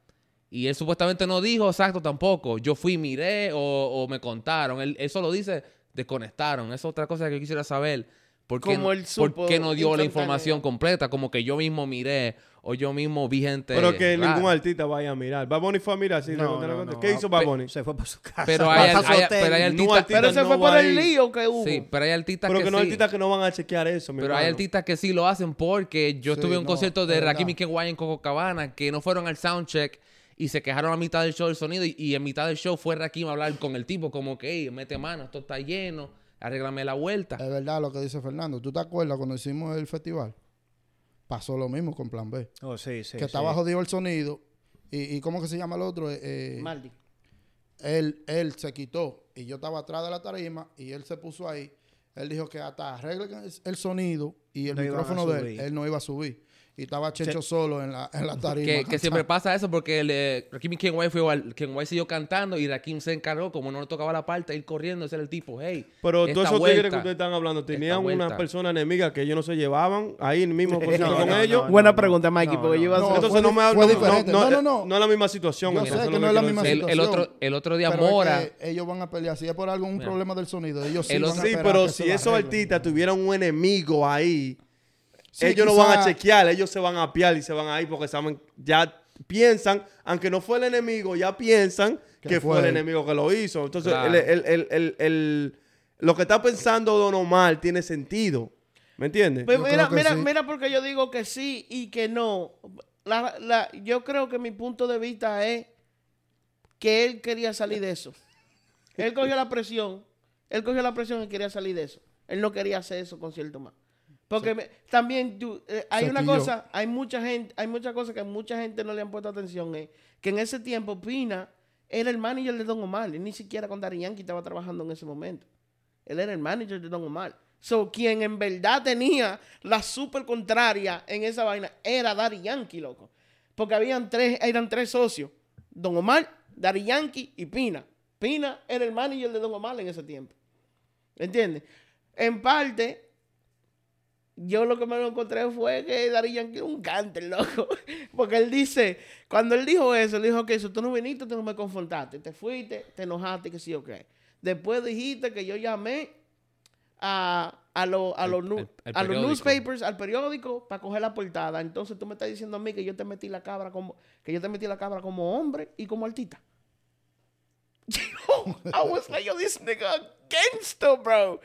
Y él supuestamente no dijo exacto tampoco. Yo fui, miré o, o me contaron. Él, él solo dice desconectaron. Esa es otra cosa que yo quisiera saber. ¿Por qué, Como no- él por supo qué no dio la información completa? Como que yo mismo miré o yo mismo vi gente. Pero que rara. ningún artista vaya a mirar. Bad Bunny fue a mirar, sí, No. ¿Qué hizo Pe- Bunny? Se fue para su casa. Pero hay, hay- pero hay No, artistas... artista Pero se no fue por el lío que hubo. Sí, pero hay artistas Pero que, que no hay sí. artistas que no van a chequear eso, mi Pero hay artistas que sí lo hacen porque yo Sí, estuve en un no, concierto de Rakim y Kenway en Cococabana que no fueron al soundcheck y se quejaron a mitad del show del sonido y, y en mitad del show fue Rakim a hablar con el tipo como que, "Ey, mete mano, esto está lleno, arréglame la vuelta. Es verdad lo que dice Fernando. ¿Tú te acuerdas cuando hicimos el festival? Pasó lo mismo con Plan B. Oh, sí, sí, que sí. estaba jodido el sonido. Y, y ¿cómo que se llama el otro? Eh, eh, Maldi. él, él se quitó y yo estaba atrás de la tarima y él se puso ahí. Él dijo que hasta arreglen el, el sonido y el No micrófono de él, él no iba a subir. Y estaba Checho solo en la, en la tarima. Que, que siempre pasa eso porque el, eh, Rakim y Kenway fue igual. Kenway siguió cantando y Rakim se encargó, como no le tocaba la parte, ir corriendo, ese era el tipo, hey. Pero todos esos tigres que ustedes están hablando, tenían una persona enemiga que ellos no se llevaban ahí mismo No, con no, ellos. no, Buena pregunta, Mikey, no, porque no, yo iba a no. hacer... Entonces no me hablan. No, no, No, no, no. no es la misma situación. Yo entonces, sé eso que es no es la misma decir. El, el situación. otro, el otro día Pero es Mora... que ellos van a pelear. Si es por algún problema del sonido, ellos sí Sí, pero si esos artistas tuvieran un enemigo ahí, Sí, ellos no van a chequear, ellos se van a apiar y se van a ir porque saben, ya piensan, aunque no fue el enemigo, ya piensan Que que, fue fue el enemigo que lo hizo. Entonces, Claro. el- el- el- el- el- lo que está pensando Don Omar tiene sentido. ¿Me entiendes? Pues mira, mira, sí. mira porque yo digo que sí y que no. La- la- yo creo que mi punto de vista es que él quería salir de eso. Él cogió la presión. Él cogió la presión y quería salir de eso. Él no quería hacer eso concierto más. Porque me- también tú, eh, hay una cosa, hay mucha gente, hay muchas cosas que mucha gente no le han puesto atención, es que en ese tiempo Pina era el manager de Don Omar, él ni siquiera con Daddy Yankee estaba trabajando en ese momento. Él era el manager de Don Omar. So, quien en verdad tenía la super contraria en esa vaina era Daddy Yankee, loco. Porque habían tres, eran tres socios. Don Omar, Daddy Yankee y Pina. Pina era el manager de Don Omar en ese tiempo. ¿Entiendes? En parte, yo lo que me lo encontré fue que Daddy Yankee era un cante, loco. Porque él dice, cuando él dijo eso, él dijo que eso, tú no viniste, tú no me confrontaste, te fuiste, te enojaste, que sí o qué. Después dijiste que yo llamé a, a, lo- a El- los nu- el- el a los newspapers, al periódico, para coger la portada. Entonces tú me estás diciendo a mí que yo te metí la cabra como, que yo te metí la cabra como hombre y como artista. Yo, I was like, yo, this nigga gangster, bro.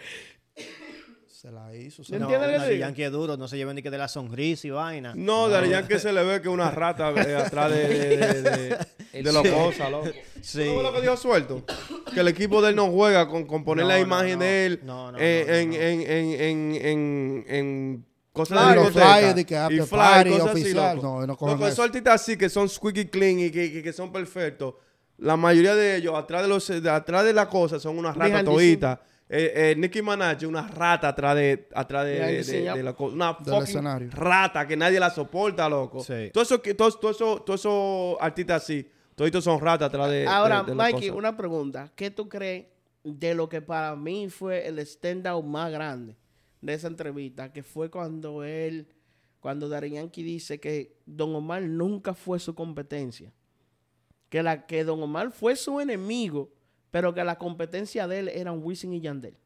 Se la hizo. se ¿Me la- entiendes lo que Daddy? Yankee es duro, no se lleven ni que de la sonrisa y vaina. No, Daddy Yankee se le ve que una rata eh, atrás de, de, de, de, Sí. cosas, loco. Sí. ¿Tú ves lo que dijo suelto? Que el equipo de él no juega con, con poner No, la no, imagen no. de él No, no, en, no, no, en, no. en, en, en, en, en cosas Y de los flyers de que Y party cosas así, oficial. loco. No, no cogen Loco, esos eso. artistas así que son squeaky clean y que, que, que son perfectos. La mayoría de ellos, atrás de, los, de, atrás de la cosa, son unas ratas toditas. Eh, eh, Nicki Minaj, una rata atrás de, atrás de, la cosa. Una fucking escenario. rata que nadie la soporta, loco. Sí. Todo eso, que- todos todo eso, todo esos artistas así, toditos son ratas atrás de Ahora, de- de la Mikey, una pregunta. ¿Qué tú crees de lo que para mí fue el stand-out más grande de esa entrevista? Que fue cuando él, cuando Daddy Yankee dice que Don Omar nunca fue su competencia. Que, la, que Don Omar fue su enemigo, pero que la competencia de él eran Wisin y Yandel.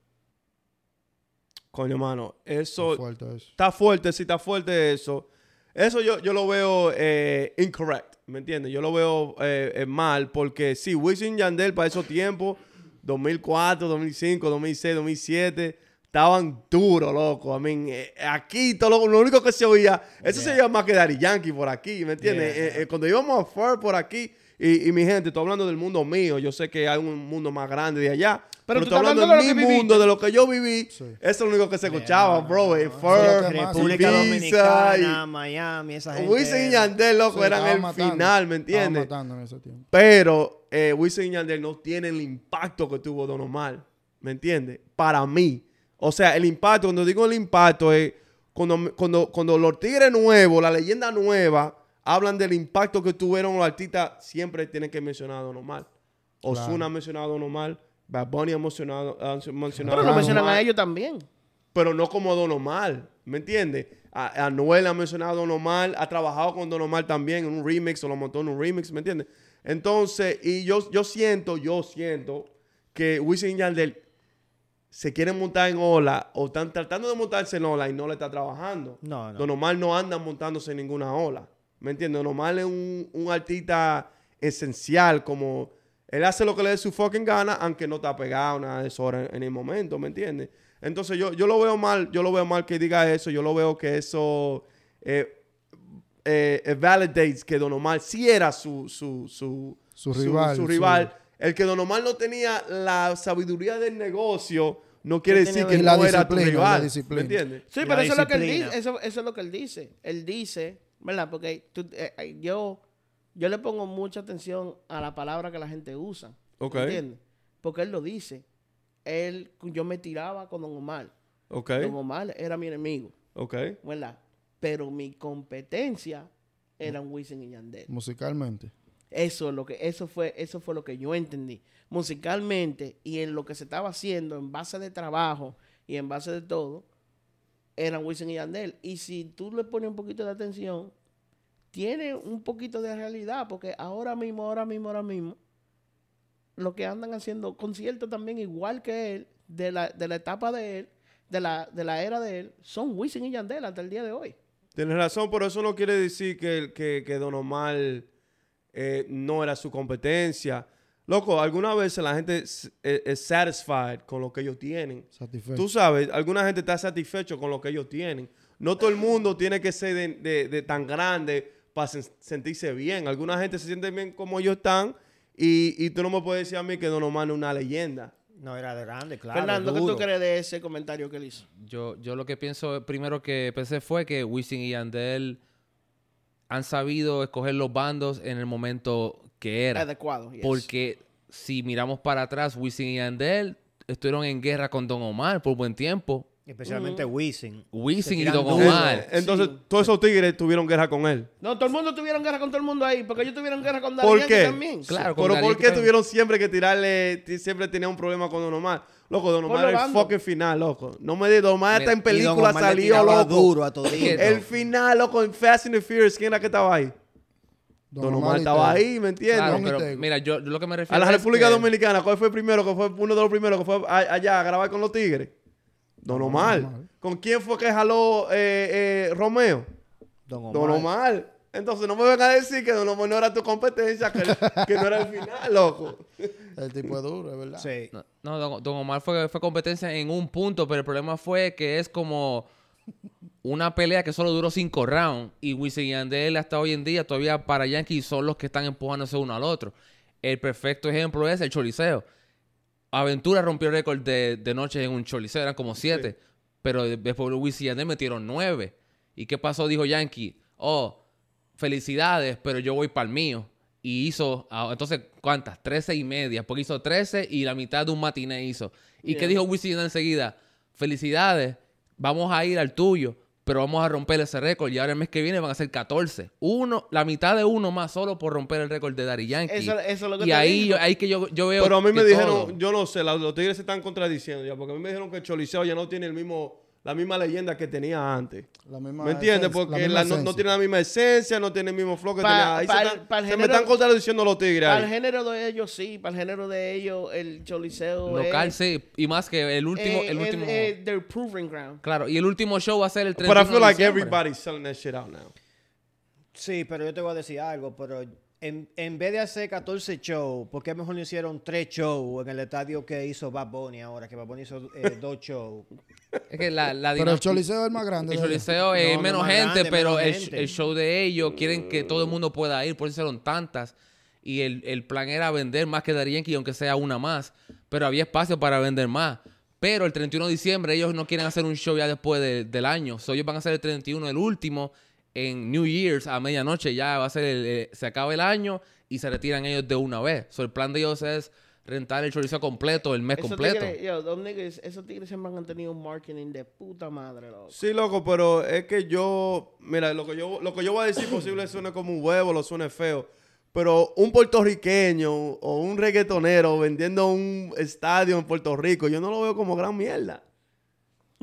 Coño, mano, eso Fuerte eso. está fuerte, sí está fuerte eso. Eso yo, yo lo veo eh, incorrect, ¿me entiendes? Yo lo veo eh, eh, mal porque sí, Wisin y Yandel para esos tiempos, 2004, 2005, 2006, 2007, estaban duros, loco. I mean, eh, aquí todo lo, lo único que se oía, eso se oía más que Daddy Yankee por aquí, ¿me entiendes? Yeah. Eh, eh, cuando íbamos a Fur por aquí, y, y mi gente, estoy hablando del mundo mío, yo sé que hay un mundo más grande de allá. Pero Pero, tú estoy estás hablando hablando de mi mundo, de lo que yo viví. Sí. Eso es lo único que se escuchaba, no, bro. no, no. Fur, República Dominicana, Miami, esa gente. Wisin y Yandel, loco, Sí, eran el matando. final, ¿me entiendes? matando en ese tiempo. Pero eh, Wisin y Yandel no tienen el impacto que tuvo Don Omar, ¿me entiendes? Para mí. O sea, el impacto, cuando digo el impacto es cuando, cuando, cuando los tigres nuevos, la leyenda nueva, hablan del impacto que tuvieron los artistas, siempre tienen que mencionar a Don Omar. Ozuna Claro. ha mencionado a Don Omar, Bad Bunny ha mencionado, ha mencionado Pero lo mencionan a ellos también. pero no como Don Omar, ¿me entiendes? A, Anuel ha mencionado a Don Omar, ha trabajado con Don Omar también en un remix, o lo montó en un remix, ¿me entiendes? Entonces, y yo, yo siento, yo siento que Wisin y Yandel se quieren montar en ola o están tratando de montarse en ola y no le está trabajando. No, no. Don Omar no anda montándose en ninguna ola, ¿me entiendes? Omar es un, un artista esencial, como él hace lo que le dé su fucking gana, aunque no está pegado nada de eso ahora en, en el momento, ¿me entiendes? Entonces yo, yo lo veo mal, yo lo veo mal que diga eso, yo lo veo que eso eh, eh, eh, validates que Don Omar sí era su, su, su, Su rival, su su- rival. El que Don Omar no tenía la sabiduría del negocio no quiere No decir que la no era tu rival, ¿me disciplina. entiendes? Sí, pero eso es lo que él dice. Eso, eso es lo que él dice. Él dice, ¿verdad? Porque tú- eh, eh, yo, yo le pongo mucha atención a la palabra que la gente usa. Ok. ¿Entiendes? Porque él lo dice. Él, yo me tiraba con Don Omar. Ok, Don Omar era mi enemigo, ok. ¿verdad? Pero mi competencia eran Wisin y Yandel. Musicalmente. Eso es lo que eso fue eso fue lo que yo entendí musicalmente y en lo que se estaba haciendo en base de trabajo y en base de todo eran Wisin y Yandel y si tú le pones un poquito de atención tiene un poquito de realidad porque ahora mismo ahora mismo ahora mismo lo que andan haciendo conciertos también igual que él de la, de la etapa de él de la, de la era de él son Wisin y Yandel hasta el día de hoy Tienes razón, pero eso no quiere decir que, que, que Don Omar eh, no era su competencia. Loco, algunas veces la gente es, es- es satisfied con lo que ellos tienen. Satisfecho. Tú sabes, alguna gente está satisfecho con lo que ellos tienen. No todo el mundo tiene que ser de, de- de tan grande para sen- sentirse bien. Alguna gente se siente bien como ellos están y, y tú no me puedes decir a mí que Don Omar es una leyenda. No, era de grande, claro. Fernando ¿qué tú crees de ese comentario que él hizo? Yo, yo lo que pienso primero que pensé fue que Wisin y Yandel han sabido escoger los bandos en el momento que era. adecuado yes. Porque si miramos para atrás, Wisin y Yandel estuvieron en guerra con Don Omar por buen tiempo. Especialmente Wisin. Wisin y Don. Omar. Entonces, Sí. todos esos tigres tuvieron guerra con él. No, todo el mundo tuvieron guerra con todo el mundo ahí, porque ellos tuvieron guerra con Daddy ¿Por Yankee qué? también. Claro, con Pero Daddy ¿por qué tuvieron siempre que tirarle, ti- siempre tenía un problema con Don Omar? Loco, Don Omar el bando. fucking final, loco. No me digas, Don Omar está en película Omar le salió, tiraba loco. duro a todito. El final, loco, en Fast and the Furious, ¿quién era que estaba ahí? Don, Omar y estaba Tego. ahí, ¿me entiendes? Claro, Don pero mira, yo, yo lo que me refiero A la es República que- Dominicana, ¿cuál fue el primero? que fue uno de los primeros que fue a- allá a grabar con los tigres? Don Omar. Omar. ¿Con quién fue que jaló eh, eh, Romeo? Don Omar. Don Omar. Entonces no me vengan a decir que Don Omar no era tu competencia, que, que no era el final, loco. El tipo es duro, es verdad. Sí. No, no, don, don Omar fue, fue competencia en un punto, pero el problema fue que es como una pelea que solo duró cinco rounds. Y Wisin y Yandel hasta hoy en día todavía para Yankees son los que están empujándose uno al otro. El perfecto ejemplo es el choliseo. Aventura rompió el récord de, de noches en un choliseo, eran como siete. Pero de- después Yandel metieron nueve. ¿Y qué pasó? Dijo Yankee, oh, felicidades, pero yo voy para el mío. Y hizo, ah, entonces, ¿cuántas? Trece y media. Porque hizo 13 y la mitad de un matiné hizo. ¿Y qué dijo Yandel enseguida? Felicidades, vamos a ir al tuyo, pero vamos a romper ese récord. Y ahora el mes que viene van a ser 14. Uno, la mitad de uno más solo por romper el récord de Daddy Yankee. Eso- eso es lo que y te ahí, digo. yo, ahí que yo, yo veo. Pero a mí me dijeron, todo- yo no sé, la- los tigres se están contradiciendo ya, porque a mí me dijeron que el Choliseo ya no tiene el mismo, la misma leyenda que tenía antes. La misma ¿Me entiendes? Porque misma la- no, no tiene la misma esencia, no tiene el mismo flow que Pa- tenía. Ahí pa- se, están- pa el se me género- están contradiciendo los tigres Para el género de ellos, sí. Para el género de ellos, el choliseo Local, es... sí. Y más que el último. eh, el es- último their proving ground. claro, y el último show va a ser el 31 But I feel like everybody's selling that shit out now. Sí, pero yo te voy a decir algo, pero en, en vez de hacer 14 shows, ¿por qué mejor no hicieron 3 shows en el estadio que hizo Bad Bunny ahora? Que Bad Bunny hizo eh, dos shows. Es que la, la Pero el Choliseo es el más grande. El. Choliseo es No, no menos gente, grande, pero menos el, gente. el show de ellos quieren que todo el mundo pueda ir, por eso hicieron tantas. Y el, el plan era vender más que Yankee, aunque sea una más. Pero había espacio para vender más. Pero el 31 de diciembre ellos no quieren hacer un show ya después de- del año. So, ellos van a hacer el 31, el último, en New Year's a medianoche. Ya va a ser el, eh, se acaba el año y se retiran ellos de una vez. So, el plan de ellos es rentar el chorizo completo, el mes Esos completo. tigres, yo, those niggas- esos tigres siempre han tenido un marketing de puta madre, loco. Sí, loco, pero es que yo, mira, lo que yo, lo que yo voy a decir posible suene como un huevo, lo suene feo. Pero un puertorriqueño o un reggaetonero vendiendo un estadio en Puerto Rico, yo no lo veo como gran mierda.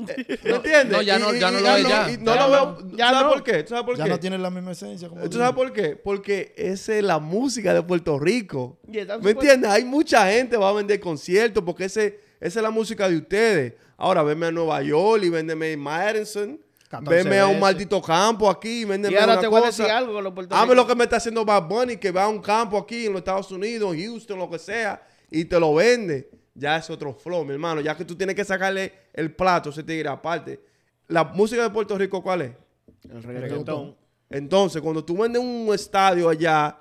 ¿Me entiendes? no, ya no- ya no lo es ya. y no Ya lo no, veo. ya ¿Sabes no. por qué? ¿Tú ¿Sabes por Ya qué? no tiene la misma esencia. Como ¿Tú tú sabes por qué? Porque esa es la música de Puerto Rico. ¿Me entiendes? Hay mucha gente que va a vender conciertos porque ese, esa es la música de ustedes. Ahora, venme a Nueva York y véndeme en Madison. 14 Venme a un maldito campo aquí. Véndeme Y ahora una te voy a decir algo con los Hazme lo puertorriqueños. que me está haciendo Bad Bunny, que va a un campo aquí en los Estados Unidos, en Houston, lo que sea, y te lo vende. Ya es otro flow, mi hermano. Ya que tú tienes que sacarle el plato, ese tigre aparte. La música de Puerto Rico, ¿cuál es? El Reggaetón. Entonces, cuando tú vendes un estadio allá,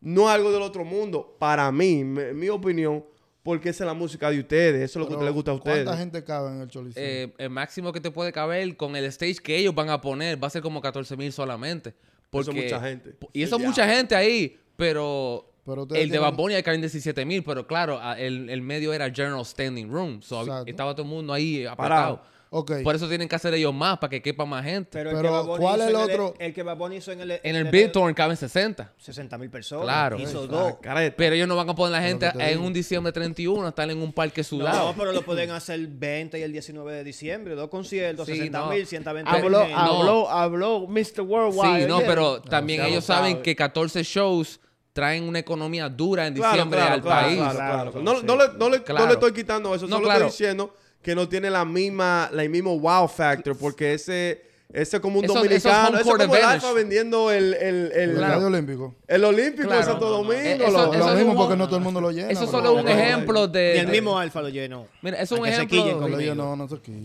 no es algo del otro mundo. Para mí, me- en mi opinión, porque esa es la música de ustedes. Eso es lo que les gusta a ustedes. ¿Cuánta gente cabe en el Choliseo? eh, el máximo que te puede caber con el stage que ellos van a poner va a ser como 14 mil solamente. Porque, Eso es mucha gente. Y eso es mucha gente ahí, pero, Pero el de tienen- Bad Bunny hay caben 17 mil, pero claro, a- el, el medio era General Standing Room. So, Exacto. estaba todo el mundo ahí apretado. Parado. ok. Por eso tienen que hacer ellos más, para que quepa más gente. Pero, Pero, el que ¿cuál hizo es el en otro? El, que Bad Bunny hizo en el... en el Big Tour caben 60. 60 mil personas. Claro. Hizo Ah, dos. careta. Pero ellos no van a poner la gente que te en digo. un diciembre 31 a estar en un parque sudado. No, pero lo pueden hacer el 20 y el 19 de diciembre. Dos conciertos, Sí, 60 no. mil, 120 Habló, mil. habló, habló Mr. Worldwide. Sí, no, ayer. pero también ya lo ellos saben sabe. que 14 shows traen una economía dura en diciembre claro, al claro, país. claro, Claro, claro. claro, No, sí. no le, no le- no Claro. le estoy quitando eso, No, solo claro. estoy diciendo que no tiene la misma, la mismo wow factor, porque ese, ese como un Eso- eso es dominicano, court como el. Alfa vendiendo el, el, el, el Estadio Olímpico. el Olímpico Claro. de Santo Domingo. Eh, lo- eso- Lo eso mismo un- porque no todo el mundo lo llena. Eso solo es un ejemplo de... Ni el de- mismo Alfa lo llenó. Mira, eso es un ejemplo...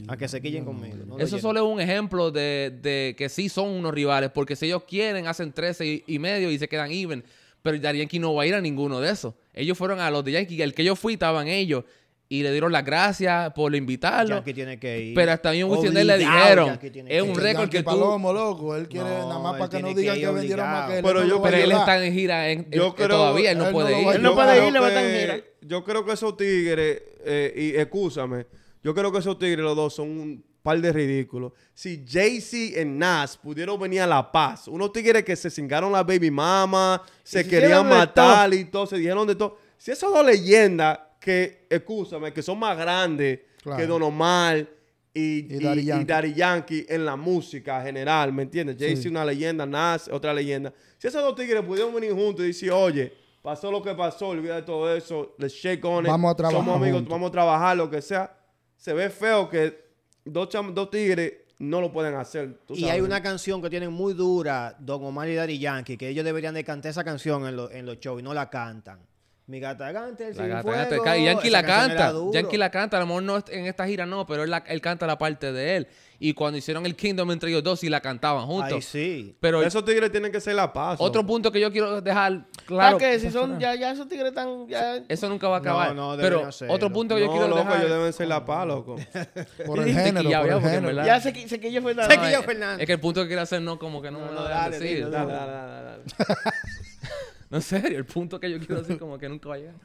A que se quillen conmigo. Eso solo es un ejemplo de, de que sí son unos rivales, porque si ellos quieren, hacen 13 y, y medio y se quedan even. Pero Daddy Yankee no va a ir a ninguno de esos. Ellos fueron a los de Yankee, el que yo fui estaban ellos, y le dieron las gracias por invitarlo. Yankee tiene que ir. Pero hasta bien Wisin le dijeron, es que un récord que tú... Palomo, loco. Él quiere No, nada más para que no digan que que, vendieron más que él. Pero él no yo- Pero él está en gira en, en- Yo creo- todavía, él no él no puede va ir. Él no Yo puede creo ir, le va a estar en que- gira. Yo creo que esos tigres, eh, y escúchame, yo creo que esos tigres los dos son un par de ridículos. Si Jay-Z y Nas pudieron venir a La Paz, unos tigres que se cingaron la baby mama, se se querían matar y todo, se dijeron de todo. Si esas dos leyendas que, escúchame, que son más grandes Claro. que Don Omar y, Y y- Daddy y Yankee. Daddy Yankee en la música general, ¿me entiendes? Jay-Z Sí. una leyenda, Nas otra leyenda. Si esos dos tigres pudieron venir juntos y decir, oye, pasó lo que pasó, olvida de todo eso, let's shake on it, Vamos a trabajar somos amigos, juntos. vamos a trabajar, lo que sea. Se ve feo que dos, cham- dos tigres no lo pueden hacer. tú Y sabes. hay una canción que tienen muy dura, Don Omar y Daddy Yankee, que ellos deberían de cantar esa canción en, lo- en los shows y no la cantan. Mi gata gante, el La gata, cienfuego, gata, y Yankee la canta. Yankee la canta. A lo mejor no es- en esta gira no, pero él, la- él canta la parte de él. Y cuando hicieron el Kingdom entre ellos dos, sí la cantaban juntos. Ahí sí. Pero Esos tigres tienen que ser la paz. otro punto que yo quiero dejar claro. ¿Para qué? Si son, ya, ya esos tigres están, ya... Eso nunca va a acabar. No, no, pero hacerlo. otro punto que yo no, quiero loco, dejar. ellos deben ser la paz, loco. Por el género, por ya, el género. verdad- Ya se, se es- Fernández. Es que el punto que quiero hacer no como que no, No, dale, dale, dale. No, en serio, el punto que yo quiero decir como que nunca va a llegar.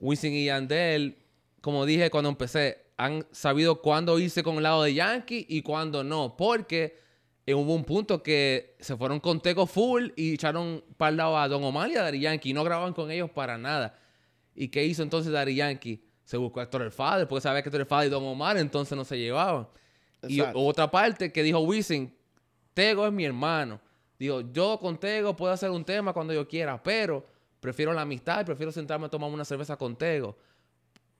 Wisin y Yandel, como dije cuando empecé, han sabido cuándo irse con el lado de Yankee y cuándo no. Porque hubo un punto que se fueron con Tego full y echaron para el lado a Don Omar y a Daddy Yankee. Y no grababan con ellos para nada. ¿Y qué hizo entonces Daddy Yankee? Se buscó a Héctor el Father, porque sabía que Héctor el Father y Don Omar entonces no se llevaban. Y Exacto. otra parte que dijo Wisin, Tego es mi hermano. Digo, yo con Tego puedo hacer un tema cuando yo quiera, pero prefiero la amistad y prefiero sentarme a tomar una cerveza con Tego.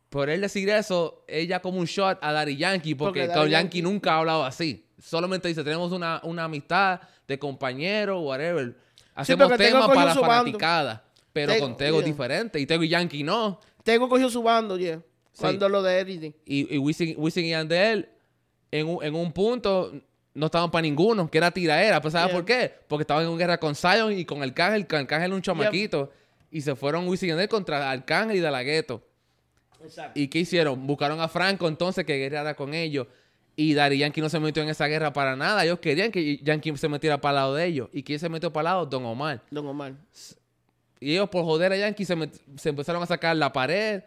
Por él decir eso, ella como un shot a Daddy Yankee, porque, Porque Daddy Yankee, Yankee- nunca ha hablado así. Solamente dice, tenemos una, una amistad de compañero, whatever. Hacemos Tego temas para la fanaticada. Pero Tego, con Tego es diferente. Y Tego y Yankee no. Tego cogió su bando, yeah. Sí. Cuando lo de editing. Y, y Wisin, Wisin y Yandel, en un, en un punto, no estaban para ninguno, que era tiraera. Pues, ¿sabes Yeah. por qué? Porque estaban en una guerra con Zion y con Arcángel, que Arcángel era un chamaquito. Y se fueron Wisin y Yandel contra Arcángel y De La Ghetto. Exacto. ¿Y qué hicieron? Buscaron a Franco entonces que guerreara con ellos. Y Daddy Yankee no se metió en esa guerra para nada. Ellos querían que Yankee se metiera para el lado de ellos. ¿Y quién se metió para el lado? Don Omar. Don Omar. Y ellos por joder a Yankee se, se empezaron a sacar la pared.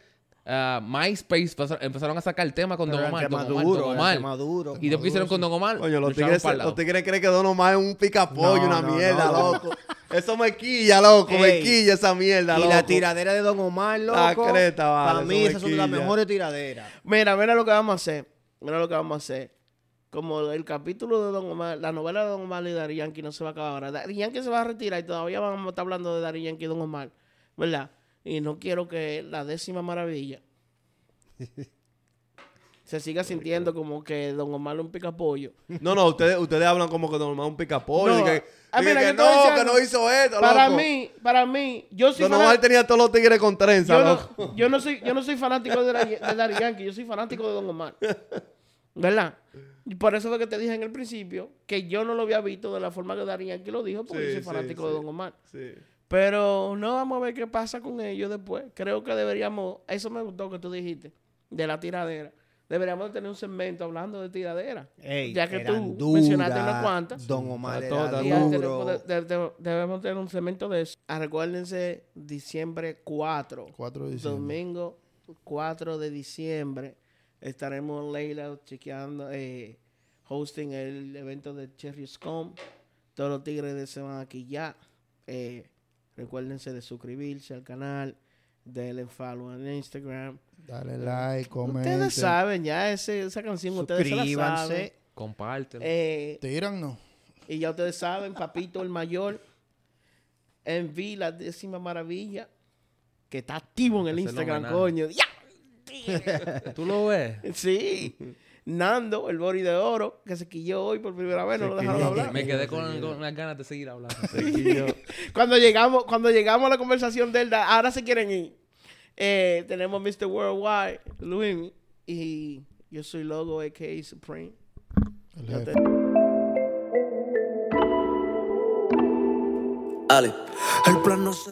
Ah, MySpace empezaron a sacar el tema con Don Omar. Don Omar, duros, Don Omar. Y después hicieron con Don Omar. Coño, los tigres, los tigres creen que Don Omar es un picapollo, No, una no, mierda, no. loco. Eso me quilla, loco, me Ey. quilla esa mierda, Y loco. la tiradera de Don Omar, loco. La creta, vale, Para mí me esas son las mejores tiraderas. Mira, mira lo que vamos a hacer. Mira lo que vamos a hacer. Como el capítulo de Don Omar, la novela de Don Omar y Daddy Yankee no se va a acabar ahora. Daddy Yankee se va a retirar y todavía vamos a estar hablando de Daddy Yankee y Don Omar. ¿Verdad? Y no quiero que la décima maravilla se siga sintiendo como que Don Omar es un picapollo. No, no, ustedes, ustedes hablan como que Don Omar es un picapollo. No. y que, Ah, y que no, que no hizo esto, Para loco. mí, para mí, yo soy Don Omar fanático. tenía todos los tigres con trenza, yo, loco. no, yo no soy yo no soy fanático de, Daddy- de Daddy Yankee, yo soy fanático de Don Omar. ¿Verdad? Y por eso fue que te dije en el principio que yo no lo había visto de la forma que Daddy Yankee lo dijo, porque Sí, yo soy fanático sí. de Don Omar. Sí. Pero no vamos a ver qué pasa con ellos después. Creo que deberíamos, eso me gustó que tú dijiste, de la tiradera. Deberíamos de tener un segmento hablando de tiradera. Ey, ya que tú mencionaste unas cuantas. Don Omar era ya duro. tenemos- de- de- debemos tener un segmento de eso. Ah, recuérdense, diciembre 4. 4 de diciembre. Domingo 4 de diciembre estaremos en Leila chequeando, eh, hosting el evento de Cherry Scum. Todos los tigres de se van aquí ya. Eh, recuérdense de suscribirse al canal, denle follow en Instagram. Dale like, comente. Ustedes saben ya ese- esa canción, ustedes se la saben. Compártelo. Eh, Tiran, no. y ya ustedes saben, Papito el Mayor, enví la décima maravilla, que está activo en el Instagram, coño. ¡Ya! ¿Tú lo ves? Sí. Nando, el bori de oro, que se quilló hoy por primera vez, no lo dejaron hablar. Me quedé con, con unas ganas de seguir hablando. Cuando llegamos, cuando llegamos a la conversación de él, da- ahora se quieren ir. Eh, tenemos Mr. Worldwide, Luis, y yo soy Logo, a.k.a. Supreme. Ale, el plan no se